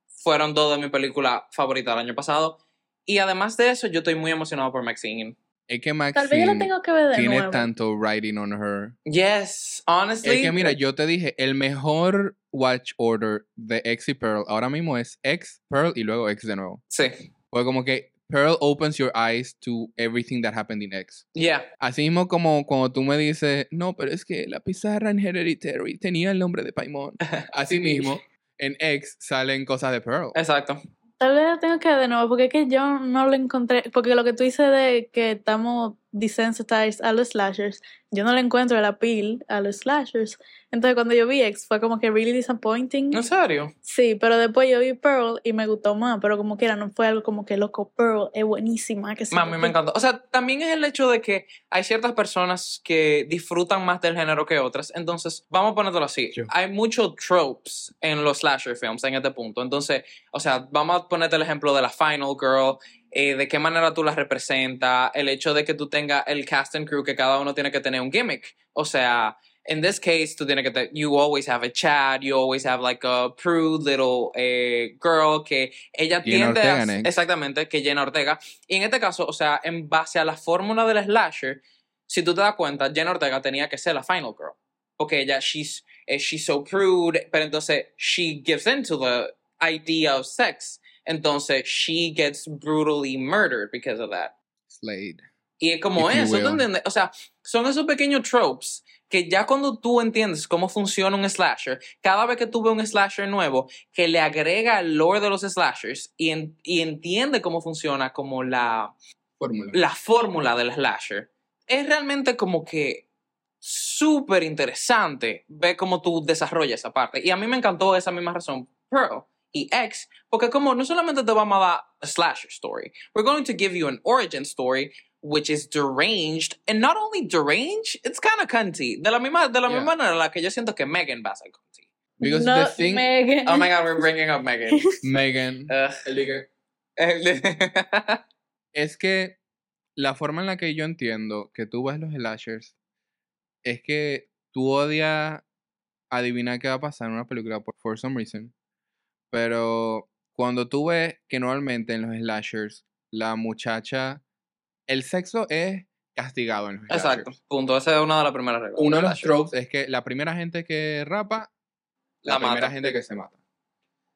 S3: fueron dos de mis películas favoritas del año pasado. Y además de eso, yo estoy muy emocionado por Maxine.
S1: Es que
S2: Tal vez yo la
S1: Maxine
S2: tengo que ver de
S1: tiene
S2: nuevo.
S1: tanto writing on her.
S3: Yes, honestly.
S1: Es que mira, yo te dije, el mejor watch order de X y Pearl ahora mismo es X, Pearl y luego X de nuevo.
S3: Sí,
S1: Porque como que Pearl opens your eyes to everything that happened in X.
S3: yeah.
S1: Así mismo como cuando tú me dices, no, pero es que la pizarra en Hereditary tenía el nombre de Paimon. (laughs) Así mismo, en X salen cosas de Pearl.
S3: Exacto.
S2: Tal vez la tengo que ver de nuevo, porque es que yo no lo encontré. Porque lo que tú dices de que estamos desensitized a los slashers, yo no le encuentro el appeal a los slashers. Entonces, cuando yo vi X, fue como que really disappointing.
S3: ¿En serio?
S2: Sí, pero después yo vi Pearl y me gustó más, pero como quiera, no fue algo como que loco. Pearl es buenísima. Que
S3: mí me encantó. O sea, también es el hecho de que hay ciertas personas que disfrutan más del género que otras. Entonces, vamos a ponerlo así. Hay muchos tropes en los slasher films en este punto. Entonces, o sea, vamos a ponerte el ejemplo de la Final Girl. Eh, de qué manera tú la representas, el hecho de que tú tengas el cast and crew, que cada uno tiene que tener un gimmick. O sea, in this case, tú tienes que te- you always have a Chad, you always have like a prude little eh, girl que ella
S1: Jenna
S3: tiende
S1: Ortega
S3: a... Exactamente, que Jenna Ortega. Y en este caso, o sea, en base a la fórmula del slasher, si tú te das cuenta, Jenna Ortega tenía que ser la final girl. Porque ella, she's, eh, she's so prude, pero entonces she gives in to the idea of sex. Entonces, she gets brutally murdered because of that.
S1: Slade.
S3: Y es como
S1: If
S3: eso, ¿tú entiendes? O sea, son esos pequeños tropes que ya cuando tú entiendes cómo funciona un slasher, cada vez que tú ves un slasher nuevo, que le agrega el lore de los slashers y, en- y entiende cómo funciona como la,
S1: Fórmula.
S3: la fórmula del slasher, es realmente como que súper interesante ver cómo tú desarrollas esa parte. Y a mí me encantó esa misma razón, Pearl y X, porque como no solamente te vamos a dar a slasher story, we're going to give you an origin story which is deranged, and not only deranged, it's kind of cunty. De la misma, de la
S1: Yeah.
S3: misma manera en la que yo siento que Megan va a ser cunty.
S1: Because
S2: no,
S1: the thing,
S2: Megan.
S3: Oh my god, we're bringing up Megan. (laughs)
S1: Megan,
S3: Ugh. (laughs)
S1: es que la forma en la que yo entiendo que tú ves los slashers es que tú odias adivinar qué va a pasar en una película por for some reason. Pero cuando tú ves que normalmente en los slashers la muchacha, el sexo es castigado en los slashers.
S3: Exacto, punto. Esa es una de las primeras reglas.
S1: Uno de los tropes es que la primera gente que rapa, la,
S3: La
S1: primera
S3: mata.
S1: gente que se mata.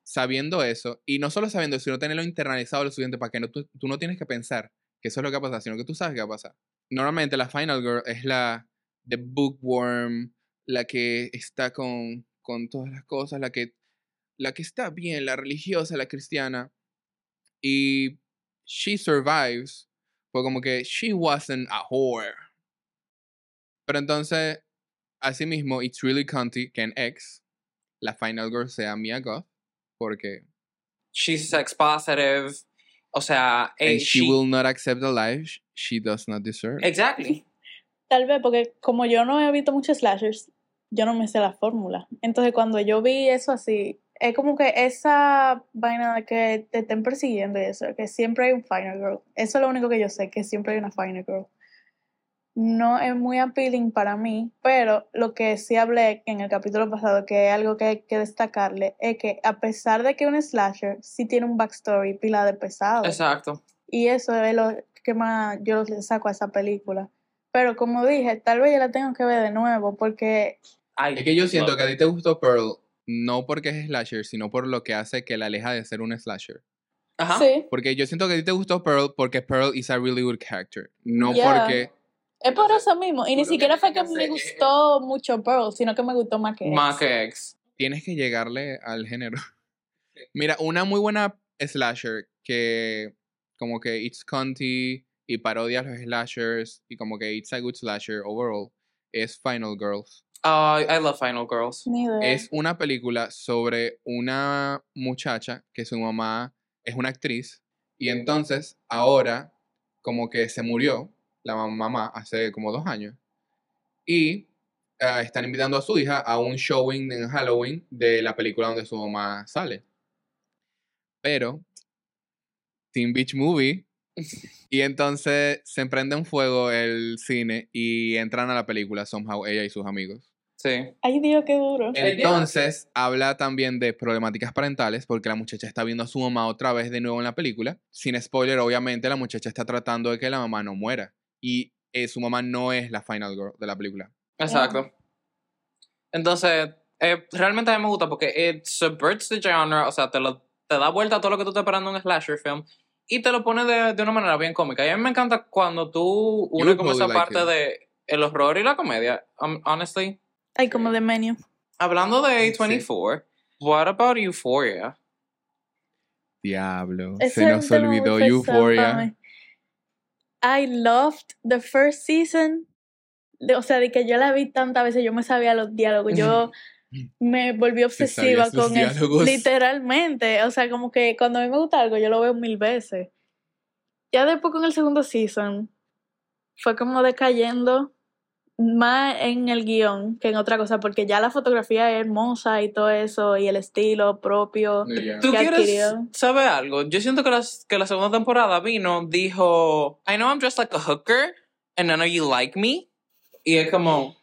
S1: Sabiendo eso, y no solo sabiendo eso, sino tenerlo internalizado lo suficiente para que no, tú, tú no tienes que pensar que eso es lo que va a pasar, sino que tú sabes qué va a pasar. Normalmente la Final Girl es la the bookworm, la que está con, con todas las cosas, la que, la que está bien, la religiosa, la cristiana. Y she survives, fue como que she wasn't a whore. Pero entonces, asimismo, it's really cunty que en X la Final Girl sea Mia Goth, porque
S3: She's sex positive. O sea, eh,
S1: and she, will not accept the life she does not deserve.
S3: Exactly.
S2: Tal vez porque como yo no he visto muchos slashers, yo no me sé la fórmula. Entonces cuando yo vi eso así, es como que esa vaina de que te estén persiguiendo y eso, que siempre hay un final girl. Eso es lo único que yo sé, que siempre hay una final girl. No es muy appealing para mí, pero lo que sí hablé en el capítulo pasado, que es algo que hay que destacarle, es que a pesar de que un slasher sí tiene un backstory pila de pesado.
S3: Exacto.
S2: Y eso es lo que más yo le saco a esa película. Pero como dije, tal vez yo la tengo que ver de nuevo porque
S3: Ay,
S1: Es que yo siento que a
S3: it.
S1: ti te gustó Pearl no porque es slasher, sino por lo que hace que la aleja de ser un slasher.
S3: Ajá.
S2: sí,
S1: Porque yo siento que a ti te gustó Pearl porque Pearl is a really good character. No
S2: Yeah.
S1: porque...
S2: es por eso mismo. Y ni
S1: que
S2: siquiera fue que
S1: tienes que
S2: me
S1: es-
S2: gustó mucho Pearl, sino que me gustó más que
S3: Más
S2: X.
S3: que ex.
S1: tienes que llegarle al género. (laughs) Mira, una muy buena slasher que como que it's cunty y parodia a los slashers y como que it's a good slasher overall es Final Girls.
S3: Ah, I love Final Girls.
S1: Es una película sobre una muchacha que su mamá es una actriz y entonces ahora como que se murió la mam- mamá hace como dos años y ah, están invitando a su hija a un showing en Halloween de la película donde su mamá sale. Pero Teen Beach Movie (laughs) y entonces se emprende en fuego el cine y entran a la película somehow ella y sus amigos.
S3: Sí.
S2: Ay, Dios, qué duro.
S1: Entonces, habla también de problemáticas parentales porque la muchacha está viendo a su mamá otra vez de nuevo en la película. Sin spoiler, obviamente, la muchacha está tratando de que la mamá no muera. Y eh, su mamá no es la final girl de la película.
S3: Exacto. Entonces, eh, realmente a mí me gusta porque it subverts the genre, o sea, te, lo, te da vuelta a todo lo que tú estás esperando en un slasher film y te lo pone de, de una manera bien cómica. Y a mí me encanta cuando tú unes como esa
S1: like
S3: parte
S1: it.
S3: de el horror y la comedia. Um, honestly,
S2: Ay, como de menú.
S3: hablando de A24, what about Euphoria?
S1: Diablo. Se nos olvidó Euphoria.
S2: I loved the first season. De- o sea, de que yo la vi tantas veces, yo me sabía los diálogos. Yo (laughs) me volví obsesiva con eso. Literalmente. O sea, como que cuando a mí me gusta algo, yo lo veo mil veces. Ya después con el segundo season, fue como decayendo más en el guion que en otra cosa, porque ya la fotografía es hermosa y todo eso, y el estilo propio.
S1: Yeah.
S3: ¿Tú
S2: que
S3: quieres
S2: adquirió.
S3: saber algo? Yo siento que, las, que la segunda temporada vino, dijo, I know I'm dressed like a hooker, and I know you like me. Y es como,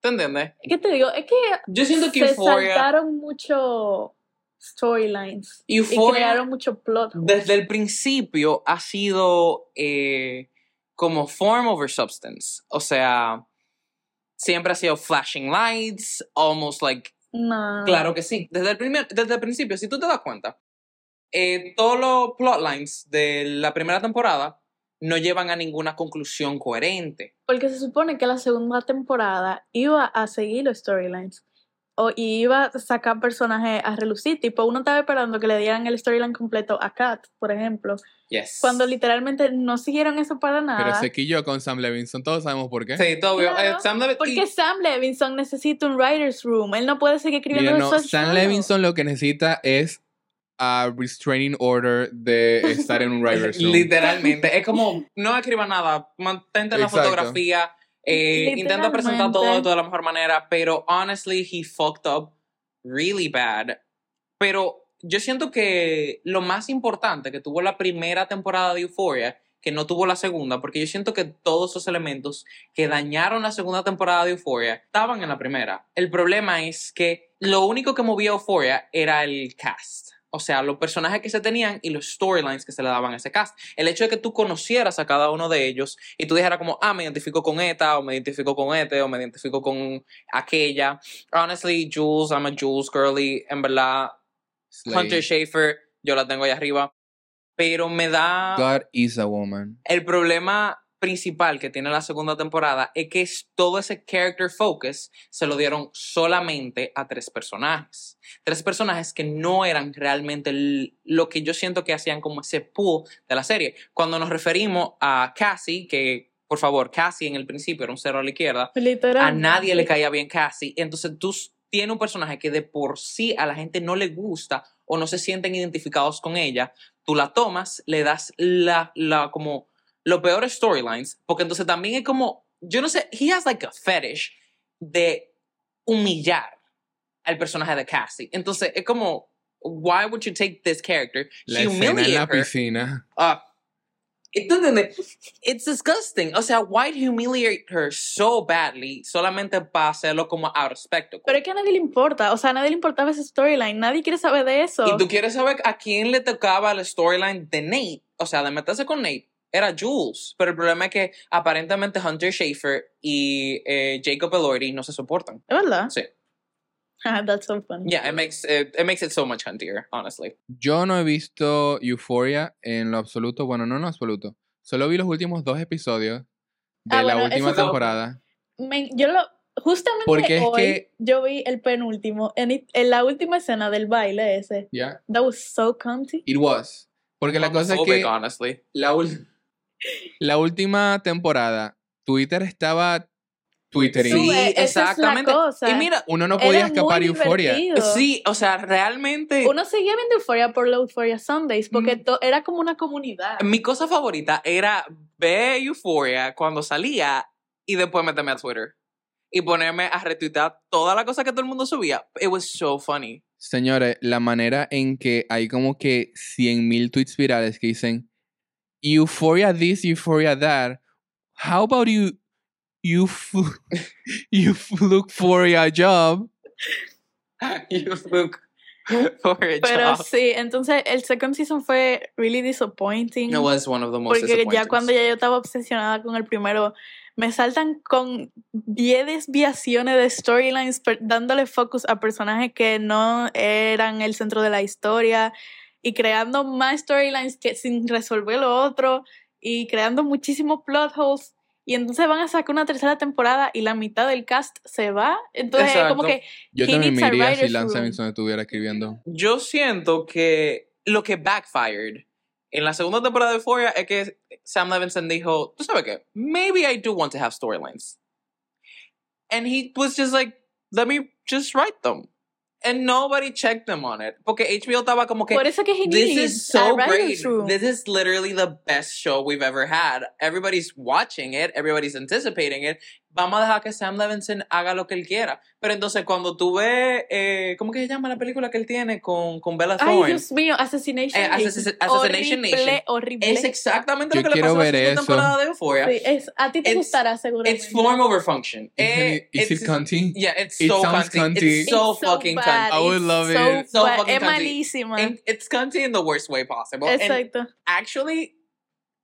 S3: ¿te entiendes?
S2: ¿Qué te digo? Es que
S3: Yo siento que
S2: se
S3: Euphoria,
S2: saltaron mucho storylines y crearon mucho plot.
S3: desde el principio ha sido eh, como form over substance. O sea, siempre ha sido flashing lights, almost like
S2: No.
S3: Claro que sí. Desde el, primer, desde el principio, si tú te das cuenta, eh, todos los plotlines de la primera temporada no llevan a ninguna conclusión coherente.
S2: Porque se supone que la segunda temporada iba a seguir los storylines. O y iba a sacar personajes a relucir. Tipo, uno estaba esperando que le dieran el storyline completo a Kat, por ejemplo.
S3: Yes.
S2: Cuando literalmente no siguieron eso para nada.
S1: Pero se quilló con Sam Levinson, todos sabemos por qué.
S3: Sí, todo obvio.
S2: Claro,
S3: Eh, Sam Levi-
S2: Porque
S3: y-
S2: Sam Levinson necesita un writer's room. Él no puede seguir escribiendo
S1: Mira, no,
S2: eso
S1: Sam
S2: solo.
S1: Levinson lo que necesita es a restraining order de estar en un writer's (laughs) room.
S3: Literalmente. es como, no escriba nada, mantente en la
S1: Exacto.
S3: fotografía, eh, intenta presentar todo de la mejor manera, pero honestly, he fucked up really bad. Pero yo siento que lo más importante que tuvo la primera temporada de Euphoria, que no tuvo la segunda, porque yo siento que todos esos elementos que dañaron la segunda temporada de Euphoria estaban en la primera. El problema es que lo único que movía Euphoria era el cast. O sea, los personajes que se tenían y los storylines que se le daban a ese cast. El hecho de que tú conocieras a cada uno de ellos y tú dijeras como, ah, me identifico con esta, o me identifico con este, o me identifico con aquella. Honestly, Jules, I'm a Jules girly. En verdad. Hunter Schafer, yo la tengo ahí arriba. Pero me da...
S1: God is a woman.
S3: El problema principal que tiene la segunda temporada es que todo ese character focus se lo dieron solamente a tres personajes. Tres personajes que no eran realmente lo que yo siento que hacían como ese pool de la serie. Cuando nos referimos a Cassie, que por favor, Cassie en el principio era un cero a la izquierda,
S2: Literal.
S3: a nadie le caía bien Cassie. Entonces tú tienes un personaje que de por sí a la gente no le gusta o no se sienten identificados con ella. Tú la tomas, le das la, la como los peores storylines, porque entonces también es como, yo no sé, he has like a fetish de humillar al personaje de Cassie. Entonces es como, why would you take this character,
S1: La escena en
S3: humiliate
S1: la
S3: her?
S1: piscina.
S3: Ah, ¿tú entiendes? It's disgusting. O sea, why humiliate her so badly solamente para hacerlo como out of spectacle?
S2: Pero es que a nadie le importa. O sea, a nadie le importaba ese storyline. Nadie quiere saber de eso.
S3: y tú quieres saber a quién le tocaba el storyline de Nate. o sea, de meterse con Nate, era Jules. Pero el problema es que aparentemente Hunter Schafer y eh, Jacob Elordi no se soportan.
S2: ¿Es verdad?
S3: Sí. (laughs)
S2: Ah, That's so funny.
S3: Yeah, it makes it, it makes it so much huntier, honestly.
S1: Yo no he visto Euphoria en lo absoluto. Bueno, no en lo absoluto. Solo vi los últimos dos episodios de
S2: Ah,
S1: la
S2: bueno,
S1: última
S2: es-
S1: temporada.
S2: Me- yo lo. Justamente
S1: Porque es
S2: hoy
S1: que-
S2: yo vi el penúltimo, en, it- en la última escena del baile ese.
S1: ¿Ya?
S2: That was so cunty.
S1: It was. Porque la cosa es
S3: Homophobic,
S1: que
S3: honestly.
S1: la, ul- la última temporada, Twitter estaba Twittering.
S3: Sí,
S2: Sube, esa es la
S3: exactamente.
S2: cosa.
S3: Y mira,
S1: Uno no
S2: Era
S1: podía escapar
S2: muy
S1: euforia.
S3: sí, o sea, realmente
S2: Uno seguía viendo Euphoria por la Euphoria Sundays porque
S3: Mm.
S2: era como una comunidad.
S3: mi cosa favorita era ver Euphoria cuando salía y después meterme a Twitter y ponerme a retuitar toda la cosa que todo el mundo subía. It was so funny.
S1: Señores, la manera en que hay como que 100.000 tweets virales que dicen Euphoria this, Euphoria that. How about you you f- (laughs) you f- look for a job? (laughs)
S3: you look for a
S2: Pero
S3: job.
S2: sí, entonces el second season fue really disappointing.
S3: It was one of the most
S2: porque ya cuando ya yo estaba obsesionada con el primero, me saltan con 10 desviaciones de storylines dándole focus a personajes que no eran el centro de la historia y creando más storylines que sin resolver lo otro y creando muchísimos plot holes. Y entonces van a sacar una tercera temporada y la mitad del cast se va. Entonces es como
S3: Exacto.
S2: que
S1: Yo también me iría si Lance. Armstrong estuviera escribiendo.
S3: Yo siento que lo que backfired en la segunda temporada de Euphoria es que Sam Levinson dijo, ¿tú sabes qué? Maybe I do want to have storylines. And he was just like, let me just write them. And nobody checked them on it. Porque HBO estaba como que,
S2: por eso que
S3: this is so great. This is literally the best show we've ever had. Everybody's watching it. Everybody's anticipating it. Vamos a dejar que Sam Levinson haga lo que él quiera. Pero entonces cuando tú ves, eh, ¿cómo que se llama la película que él tiene con, con Bella
S2: Ay,
S3: Thorne?
S2: Dios mío, Assassination
S3: Eh,
S2: Nation.
S3: Assass- Assassination
S2: horrible,
S3: Nation.
S2: Horrible,
S3: Es exactamente
S1: Yo
S3: lo que le pasó a la segunda temporada de Euphoria.
S2: Sí, es, a ti te
S3: It's-
S2: gustará seguramente.
S3: It's form over function.
S1: Is
S3: Eh,
S1: it, is it cunty?
S3: Yeah, it's
S1: It
S3: so
S1: sounds
S3: cunty.
S1: cunty.
S3: It's so
S2: It's
S3: fucking
S2: bad.
S1: I would love
S2: so
S1: it.
S3: So
S2: bad.
S3: fucking
S2: Es
S3: cunty.
S2: malísima.
S3: cunty. It's cunty in the worst way possible. And
S2: Exacto.
S3: actually,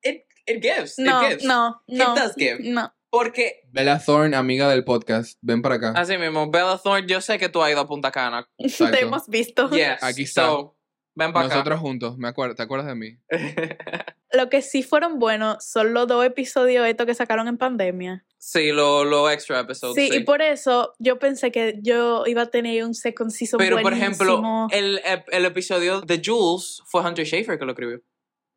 S3: it, it gives.
S2: No,
S3: it gives.
S2: no, no.
S3: It does give.
S2: No.
S3: Porque,
S1: Bella Thorne, amiga del podcast, ven para acá.
S3: así mismo, Bella Thorne, yo sé que tú has ido a Punta Cana.
S1: Exacto.
S2: Te hemos visto.
S3: Yes.
S1: Aquí está.
S3: So, ven para acá.
S1: Nosotros juntos, me acuerdo, ¿te acuerdas de mí? (laughs)
S2: Lo que sí fueron buenos son los dos episodios estos que sacaron en pandemia.
S3: sí, lo, lo extra episodes.
S2: Sí,
S3: sí.
S2: y por eso yo pensé que yo iba a tener un second season
S3: Pero, por ejemplo, el, el, el episodio de Jules fue Hunter Schafer que lo escribió.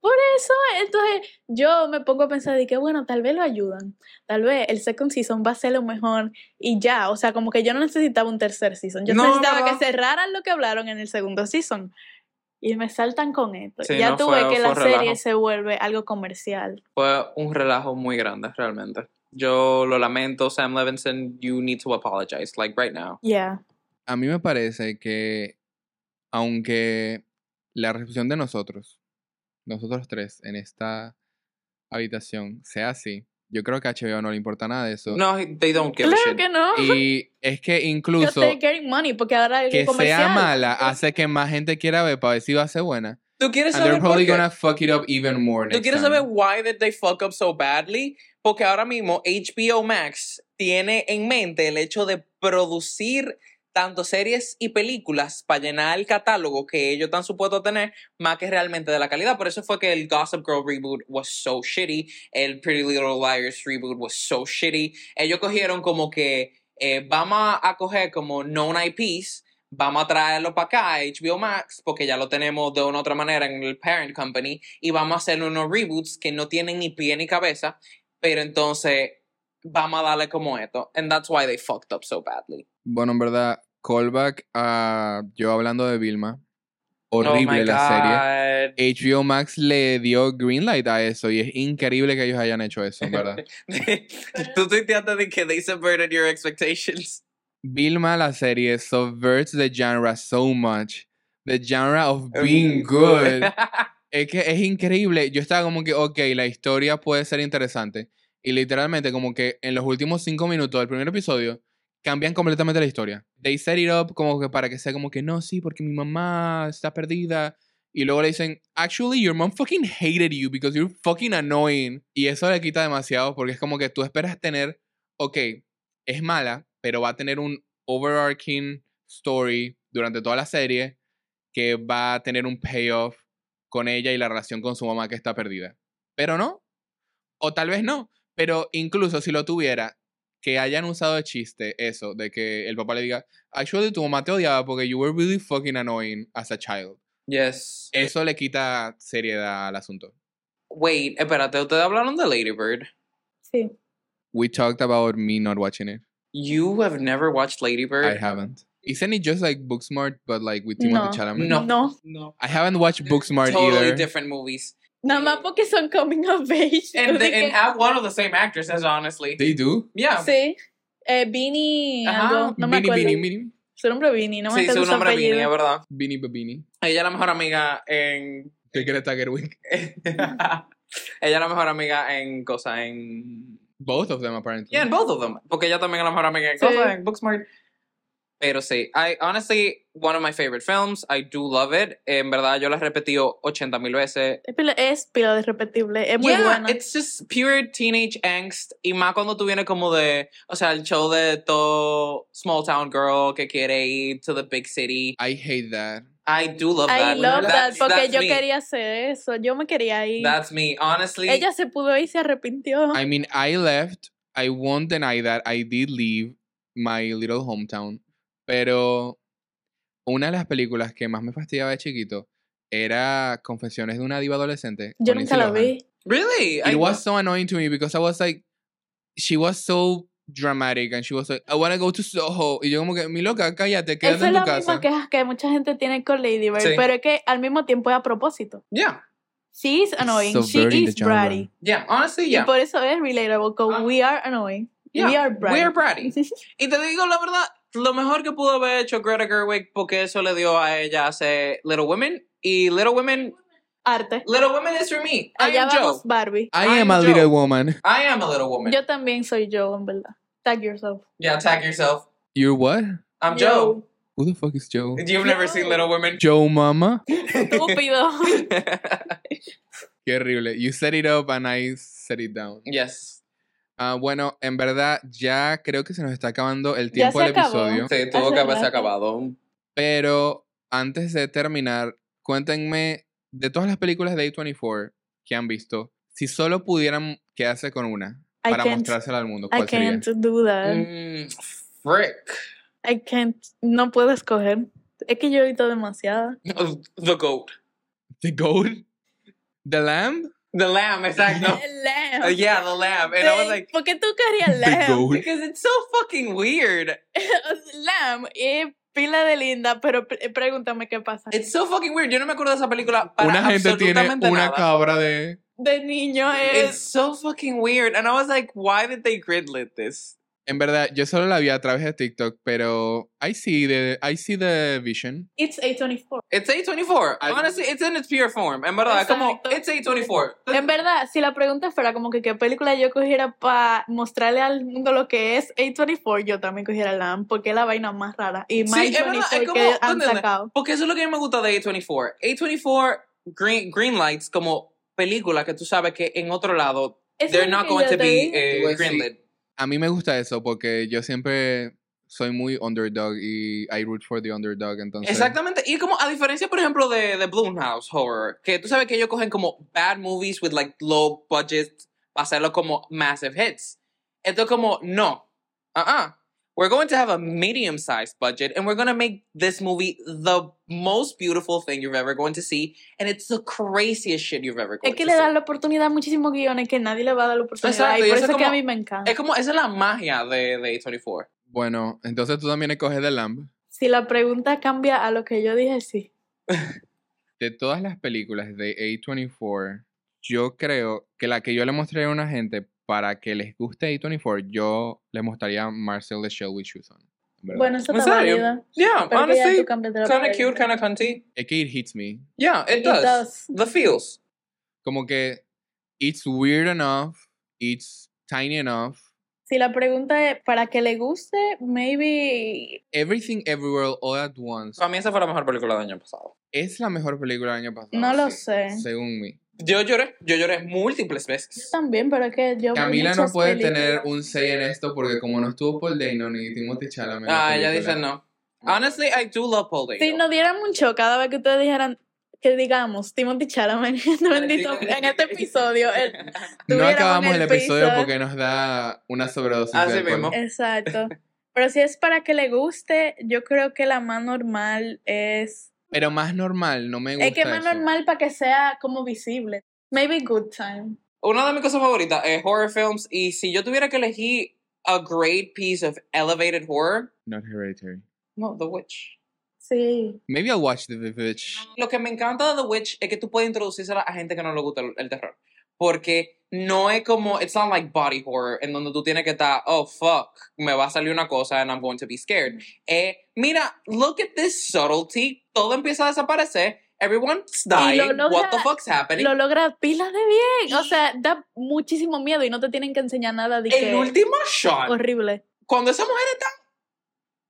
S2: Por eso, entonces yo me pongo a pensar de que bueno, tal vez lo ayudan. Tal vez el second season va a ser lo mejor y ya, o sea, como que yo no necesitaba un tercer season. Yo
S3: No,
S2: necesitaba
S3: no.
S2: que cerraran lo que hablaron en el segundo season. Y me saltan con esto.
S3: Sí,
S2: ya
S3: no,
S2: tuve
S3: fue-
S2: que
S3: fue
S2: la serie
S3: relajo.
S2: se vuelve algo comercial.
S3: Fue un relajo muy grande, realmente. Yo lo lamento, Sam Levinson. You need to apologize, like right now.
S2: Yeah.
S1: A mí me parece que, aunque la recepción de nosotros, nosotros tres, en esta habitación, sea así, yo creo que a HBO no le importa nada de eso.
S3: No, they don't a
S2: Claro
S3: shit.
S2: que no.
S1: Y es que (laughs) incluso
S2: money porque ahora
S1: que
S2: comercial.
S1: sea mala hace que más gente quiera ver para ver si va a ser buena.
S3: ¿Tú quieres
S1: And they're
S3: saber por
S1: probably
S3: qué?
S1: gonna fuck it up even more
S3: ¿Tú quieres
S1: time.
S3: saber why did they fuck up so badly? Porque ahora mismo HBO Max tiene en mente el hecho de producir tanto series y películas para llenar el catálogo que ellos están supuestos a tener, más que realmente de la calidad. Por eso fue que el Gossip Girl reboot was so shitty, el Pretty Little Liars reboot was so shitty. Ellos cogieron como que eh, vamos a coger como known IPs, vamos a traerlo para acá a HBO Max, porque ya lo tenemos de una otra manera en el parent company, y vamos a hacer unos reboots que no tienen ni pie ni cabeza, pero entonces vamos a darle como esto. And that's why they fucked up so badly.
S1: Bueno, en verdad, callback a yo hablando de Vilma.
S3: oh
S1: Horrible
S3: my
S1: la serie.
S3: God.
S1: HBO Max le dio green light a eso y es increíble que ellos hayan hecho eso, en verdad. (laughs)
S3: Tú tuiteaste de que they subverted your expectations.
S1: Vilma, la serie, subverts the genre so much. The genre of being (laughs) good. Es que es increíble. Yo estaba como que, ok, la historia puede ser interesante. Y literalmente, como que en los últimos cinco minutos del primer episodio, cambian completamente la historia. They set it up como que para que sea como que, no, sí, porque mi mamá está perdida Y luego le dicen, actually, your mom fucking hated you because you're fucking annoying. Y eso le quita demasiado porque es como que tú esperas tener, ok, es mala, pero va a tener un overarching story durante toda la serie que va a tener un payoff con ella y la relación con su mamá que está perdida. Pero no. O tal vez no. Pero incluso si lo tuviera, que hayan usado de chiste eso, de que el papá le diga, actually tu mamá te odiaba porque you were really fucking annoying as a child.
S3: Yes.
S1: Eso le quita seriedad al asunto.
S3: Wait, espérate, ustedes hablaron de Lady Bird.
S2: Sí.
S1: We talked about me not watching it.
S3: You have never watched Lady Bird?
S1: I haven't. Isn't it just like Booksmart, but like with Timothy
S2: No.
S1: Chalamet?
S3: No.
S2: No.
S3: No.
S1: I haven't watched Booksmart
S3: totally
S1: either.
S3: different movies.
S2: Nada más porque son coming of age.
S3: And,
S2: Así
S3: they, and have one of the same actresses, honestly.
S1: They do.
S3: yeah.
S2: Sí. Eh, Beanie,
S3: Ajá,
S2: algo, no me
S1: Beanie,
S2: acuerdo.
S1: Beanie, Beanie.
S2: Su nombre es Beanie, no me
S3: sí,
S2: acuerdo
S3: su
S2: su
S3: nombre es
S2: apellido.
S3: Vinny, es verdad.
S1: Beanie Babini.
S3: Ella es la mejor amiga en.
S1: ¿Qué Greta Gerwig? (laughs)
S3: Ella es la mejor amiga en cosas en.
S1: Both of them, apparently.
S3: Yeah, in both of them. Porque ella también es la mejor amiga en
S2: Sí.
S3: cosas en Booksmart. Pero sí, I honestly, one of my favorite films. I do love it. En verdad, yo la he repetido 80 mil veces.
S2: Es pila, de repetible, es muy
S3: yeah,
S2: buena.
S3: it's just pure teenage angst. Y más cuando tú vienes como de, o sea, el show de todo small town girl que quiere ir to the big city.
S1: I hate that.
S3: I do love
S2: I
S3: that.
S2: love that,
S3: That's-
S2: porque
S3: that's
S2: yo
S3: me.
S2: quería hacer eso, yo me quería ir.
S3: That's me, honestly.
S2: Ella se pudo ir y se arrepintió.
S1: I mean, I left. I won't deny that. I did leave my little hometown. Pero una de las películas que más me fastidiaba de chiquito era Confesiones de una diva adolescente.
S2: yo nunca la vi.
S3: really?
S1: It
S3: I
S1: was so annoying to me because I was like, she was so dramatic and she was like, I want to go to Soho. Y yo como que, mi loca, cállate, quédate
S2: Esa es
S1: en
S2: la
S1: tu
S2: misma
S1: casa.
S2: queja que mucha gente tiene con Lady Bird,
S3: Sí.
S2: pero es que al mismo tiempo es a propósito.
S3: Yeah,
S2: She is annoying, she
S1: subverting the
S2: is bratty.
S3: yeah, honestly,
S2: Y
S3: yeah.
S2: por eso es relatable, because
S3: Ah.
S2: we are annoying.
S3: Yeah,
S2: we are bratty.
S3: We are bratty. (laughs) Y te digo la verdad, lo mejor que pudo haber hecho Greta Gerwig porque eso le dio a ella hacer Little Women y Little Women,
S2: Arte.
S3: Little Women is for me. I
S2: Allá
S3: am Joe.
S2: vamos Barbie.
S1: I am a
S3: Joe.
S1: little woman.
S3: I am a little woman.
S2: Yo también soy yo, en verdad. Tag yourself.
S3: Yeah, tag yourself.
S1: You're what?
S3: I'm Joe.
S1: Who the fuck is Joe?
S3: You've never seen
S2: Joe.
S3: Little Women.
S1: Joe Mama.
S2: Estúpido. (laughs)
S1: Qué horrible. You set it up and I set it down.
S3: yes.
S1: Ah, bueno, en verdad ya creo que se nos está acabando el tiempo
S2: se
S1: del
S2: acabó.
S1: episodio.
S3: Sí, tuvo
S2: Hace
S3: que haberse
S2: rato.
S3: acabado.
S1: Pero antes de terminar, cuéntenme de todas las películas de A24 que han visto, si solo pudieran quedarse con una
S2: I
S1: para mostrársela al mundo,
S2: I
S1: ¿cuál sería?
S2: can't do that.
S3: Mm, frick.
S2: I can't. No puedo escoger. Es que yo he visto demasiada. (laughs)
S3: The goat.
S1: The Goat? The Lamb?
S3: The lamb, exacto. (laughs)
S2: El lamb.
S3: Uh, yeah, the lamb. And I was like,
S2: ¿Por qué tú querías lamb?
S3: because it's so fucking weird. (laughs)
S2: lamb es pila de linda, pero pre- pregúntame qué pasa.
S3: It's so fucking weird. Yo no me acuerdo de esa película para
S1: Una gente tiene
S3: absolutamente
S1: una
S3: nada.
S1: cabra de...
S2: De niño
S3: It's
S2: es.
S3: so fucking weird. And I was like, why did they gridlit this?
S1: En verdad, yo solo la vi a través de TikTok, pero I see the, I see the vision.
S2: It's A24.
S3: It's A24.
S1: I-
S3: Honestly, it's in its pure form. En verdad, como,
S2: Exacto.
S3: it's A24.
S2: En verdad, si la pregunta fuera como que qué película yo cogiera para mostrarle al mundo lo que es A24, yo también cogiera Lamb, porque es la vaina más rara y más
S3: Sí, es verdad, es
S2: A24
S3: como-
S2: que
S3: ¿tú
S2: han sacado.
S3: Porque eso es lo que a mí me gusta de A24. A24 green, green lights como película que tú sabes que en otro lado they're
S2: es lo
S3: not going to be eh,
S1: sí.
S3: greenlit.
S1: A mí me gusta eso porque yo siempre soy muy underdog y I root for the underdog, entonces...
S3: Exactamente. Y como a diferencia, por ejemplo, de, de Blumhouse Horror, que tú sabes que ellos cogen como bad movies with like low budget para hacerlo como massive hits. Esto es como, no. Uh-uh. We're going to have a medium sized budget and we're going to make this movie the most beautiful thing you're ever going to see. And it's the craziest shit you're ever going
S2: Es que
S3: to
S2: le
S3: see.
S2: dan la oportunidad a muchísimos guiones que nadie le va a dar la oportunidad.
S3: Exacto,
S2: y
S3: y
S2: por
S3: eso
S2: eso
S3: es
S2: que a
S3: como-
S2: mí me encanta.
S3: Es como, esa es la magia de, de A24.
S1: Bueno, entonces tú también escoges The Lamb.
S2: Si la pregunta cambia a lo que yo dije, sí. (laughs)
S1: De todas las películas de A24, yo creo que la que yo le mostraría a una gente para que les guste A24, yo le mostraría Marcel the Shell with Shoes on. en verdad.
S2: Bueno, eso
S3: ¿En
S2: está válida.
S3: Yeah,
S2: Pero que ya
S3: honestly,
S2: de
S3: kind of cute, kind of cunty.
S1: Es que it hits me.
S3: Yeah, it
S2: It
S3: does.
S2: does.
S3: The feels.
S1: Como que it's weird enough, it's tiny enough,
S2: Si la pregunta es para que le guste, maybe
S1: Everything Everywhere All at Once
S3: Para mí esa fue la mejor película del año pasado.
S1: es la mejor película del año pasado.
S2: no lo
S3: sí.
S2: sé.
S1: Según mí.
S3: Yo lloré, yo lloré múltiples
S2: Yo
S3: veces.
S2: también, pero es que yo
S1: Camila no puede
S2: películas.
S1: tener un say en esto porque como no estuvo Paul Dano ni Timothy Chalamet.
S3: Ah, ella dice no. Honestly, I do love Paul Dano.
S2: Si nos dieran mucho cada vez que ustedes dijeran que digamos Timothy Chalamet (laughs) en este, bendito- en este episodio. el- (laughs)
S1: No acabamos el
S2: el
S1: episodio
S2: piso.
S1: porque nos da una sobredosis
S3: Así
S1: de
S3: mismo.
S2: Exacto. Pero si es para que le guste, yo creo que la más normal es.
S1: Pero más normal, no me gusta
S2: Es que más
S1: eso.
S2: normal para que sea como visible. Maybe Good Time.
S3: Una de mis cosas favoritas es horror films y si yo tuviera que elegir a great piece of elevated horror,
S1: Not Hereditary.
S3: no, The Witch.
S2: Sí.
S1: Maybe I'll watch The Witch.
S3: Lo que me encanta de The Witch es que tú puedes introducírsela a gente que no le gusta el, el terror. Porque no es como, it's not like body horror, en donde tú tienes que estar, oh fuck, me va a salir una cosa and I'm going to be scared. Eh, mira, look at this subtlety, todo empieza a desaparecer, everyone's
S2: Y lo
S3: dying,
S2: logra-
S3: what the fuck's happening.
S2: Lo logra pila de bien. O sea, da muchísimo miedo y no te tienen que enseñar nada de
S3: el
S2: que
S3: último shot,
S2: horrible.
S3: cuando esa mujer está...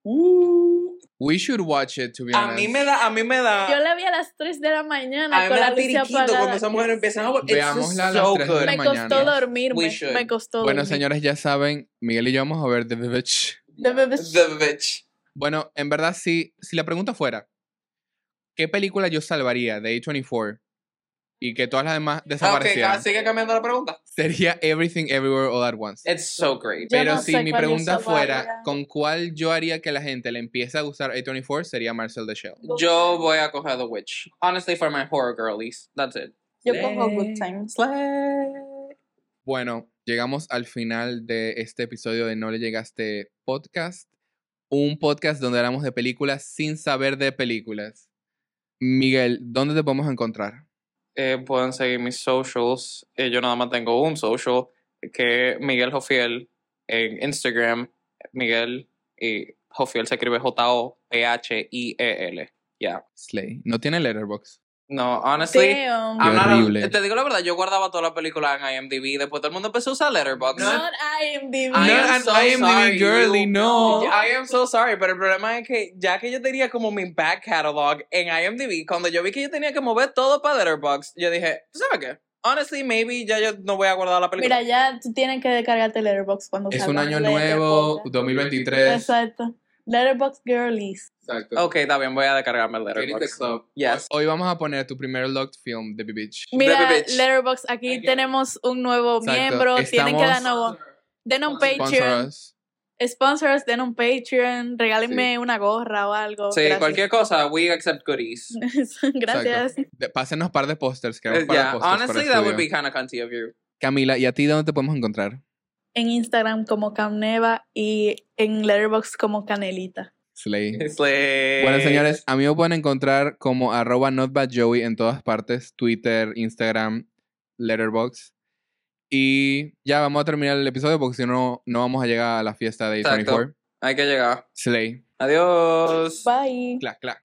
S3: Uh,
S1: We should watch it, to be
S3: a
S1: honest.
S3: mí me da, a mí me da...
S2: Yo la vi a las 3 de la mañana
S3: a mí
S2: con
S3: me
S2: la
S3: da
S2: luz
S3: tiriquito
S2: apagada.
S3: cuando esa mujer empieza a...
S1: Veámosla a las
S3: so
S1: de la
S2: Me
S1: mañana.
S2: costó dormirme. Me costó
S1: Bueno,
S2: dormir.
S1: señores, ya saben, Miguel y yo vamos a ver The Witch.
S2: The Baby-
S3: The Witch.
S1: Bueno, en verdad, sí, si la pregunta fuera, ¿qué película yo salvaría de A24 y que todas las demás
S3: Ok,
S1: desaparecieran?
S3: sigue cambiando la pregunta.
S1: Sería Everything Everywhere All at Once.
S3: It's so great.
S2: Yo
S1: Pero
S2: no
S1: si mi pregunta fuera. ¿con cuál yo haría que la gente le empiece a gustar A24? Sería Marcel the Shell.
S3: Yo voy a coger The Witch. Honestly, for my horror girlies. That's it.
S2: Yo cojo Good Time.
S1: Bueno, llegamos al final de este episodio de No le llegaste podcast. Un podcast donde hablamos de películas sin saber de películas. Miguel, ¿dónde te podemos encontrar?
S3: Eh, pueden seguir mis socials. Eh, yo nada más tengo un social, que es Miguel Jofiel en Instagram. Miguel y Jofiel se escribe J-O-P-H-I-E-L. Yeah.
S1: Slay. ¿No tiene letterbox?
S3: No, honestly.
S2: Damn.
S1: Qué
S3: I'm not a-
S1: horrible.
S3: te digo la verdad, yo guardaba todas las películas en IMDb. Después todo el mundo empezó a usar Letterboxd.
S2: Not IMDb.
S3: I am
S1: Not
S3: so
S1: IMDb
S3: sorry,
S1: girly, no.
S3: I am so sorry, pero el problema es que ya que yo tenía como mi back catalog en IMDb, cuando yo vi que yo tenía que mover todo para Letterboxd, yo dije, ¿tú sabes qué? Honestly, maybe ya yo no voy a guardar la película.
S2: Mira, ya tú tienes que descargarte Letterboxd cuando
S1: Es
S2: salga
S1: un año nuevo,
S2: podcast.
S1: 2023.
S2: Exacto. Letterboxd Girlies.
S1: Exacto.
S3: Ok, está bien, voy a descargarme el Letterboxd.
S1: club.
S3: Yes.
S1: Hoy vamos a poner tu primer locked film de Bitch.
S2: Mira. Letterboxd, aquí tenemos un nuevo
S1: Exacto.
S2: miembro. Tienen que dar
S1: Estamos-
S2: nuevo. Den un
S1: Sponsor
S2: Patreon.
S1: us.
S2: Sponsors, den un Patreon. Regálenme una gorra o algo.
S3: Sí,
S2: Gracias.
S3: cualquier cosa, we accept goodies. (laughs)
S2: Gracias.
S1: De- Pásenos par de pósters. queremos
S3: Eh,
S1: par de
S3: yeah,
S1: pósters para
S3: honestly, that would be kind of cunty of you.
S1: Camila, ¿y a ti dónde te podemos encontrar?
S2: En Instagram como Camneva y en Letterboxd como Canelita.
S1: Slay.
S3: Like-
S1: Bueno, señores, a mí me pueden encontrar como arroba notbadjoey en todas partes. Twitter, Instagram, Letterboxd. Y ya vamos a terminar el episodio porque si no, no vamos a llegar a la fiesta de A24.
S3: Exacto. Hay que llegar.
S1: Slay.
S3: Adiós.
S2: Bye.
S1: Clac, clac.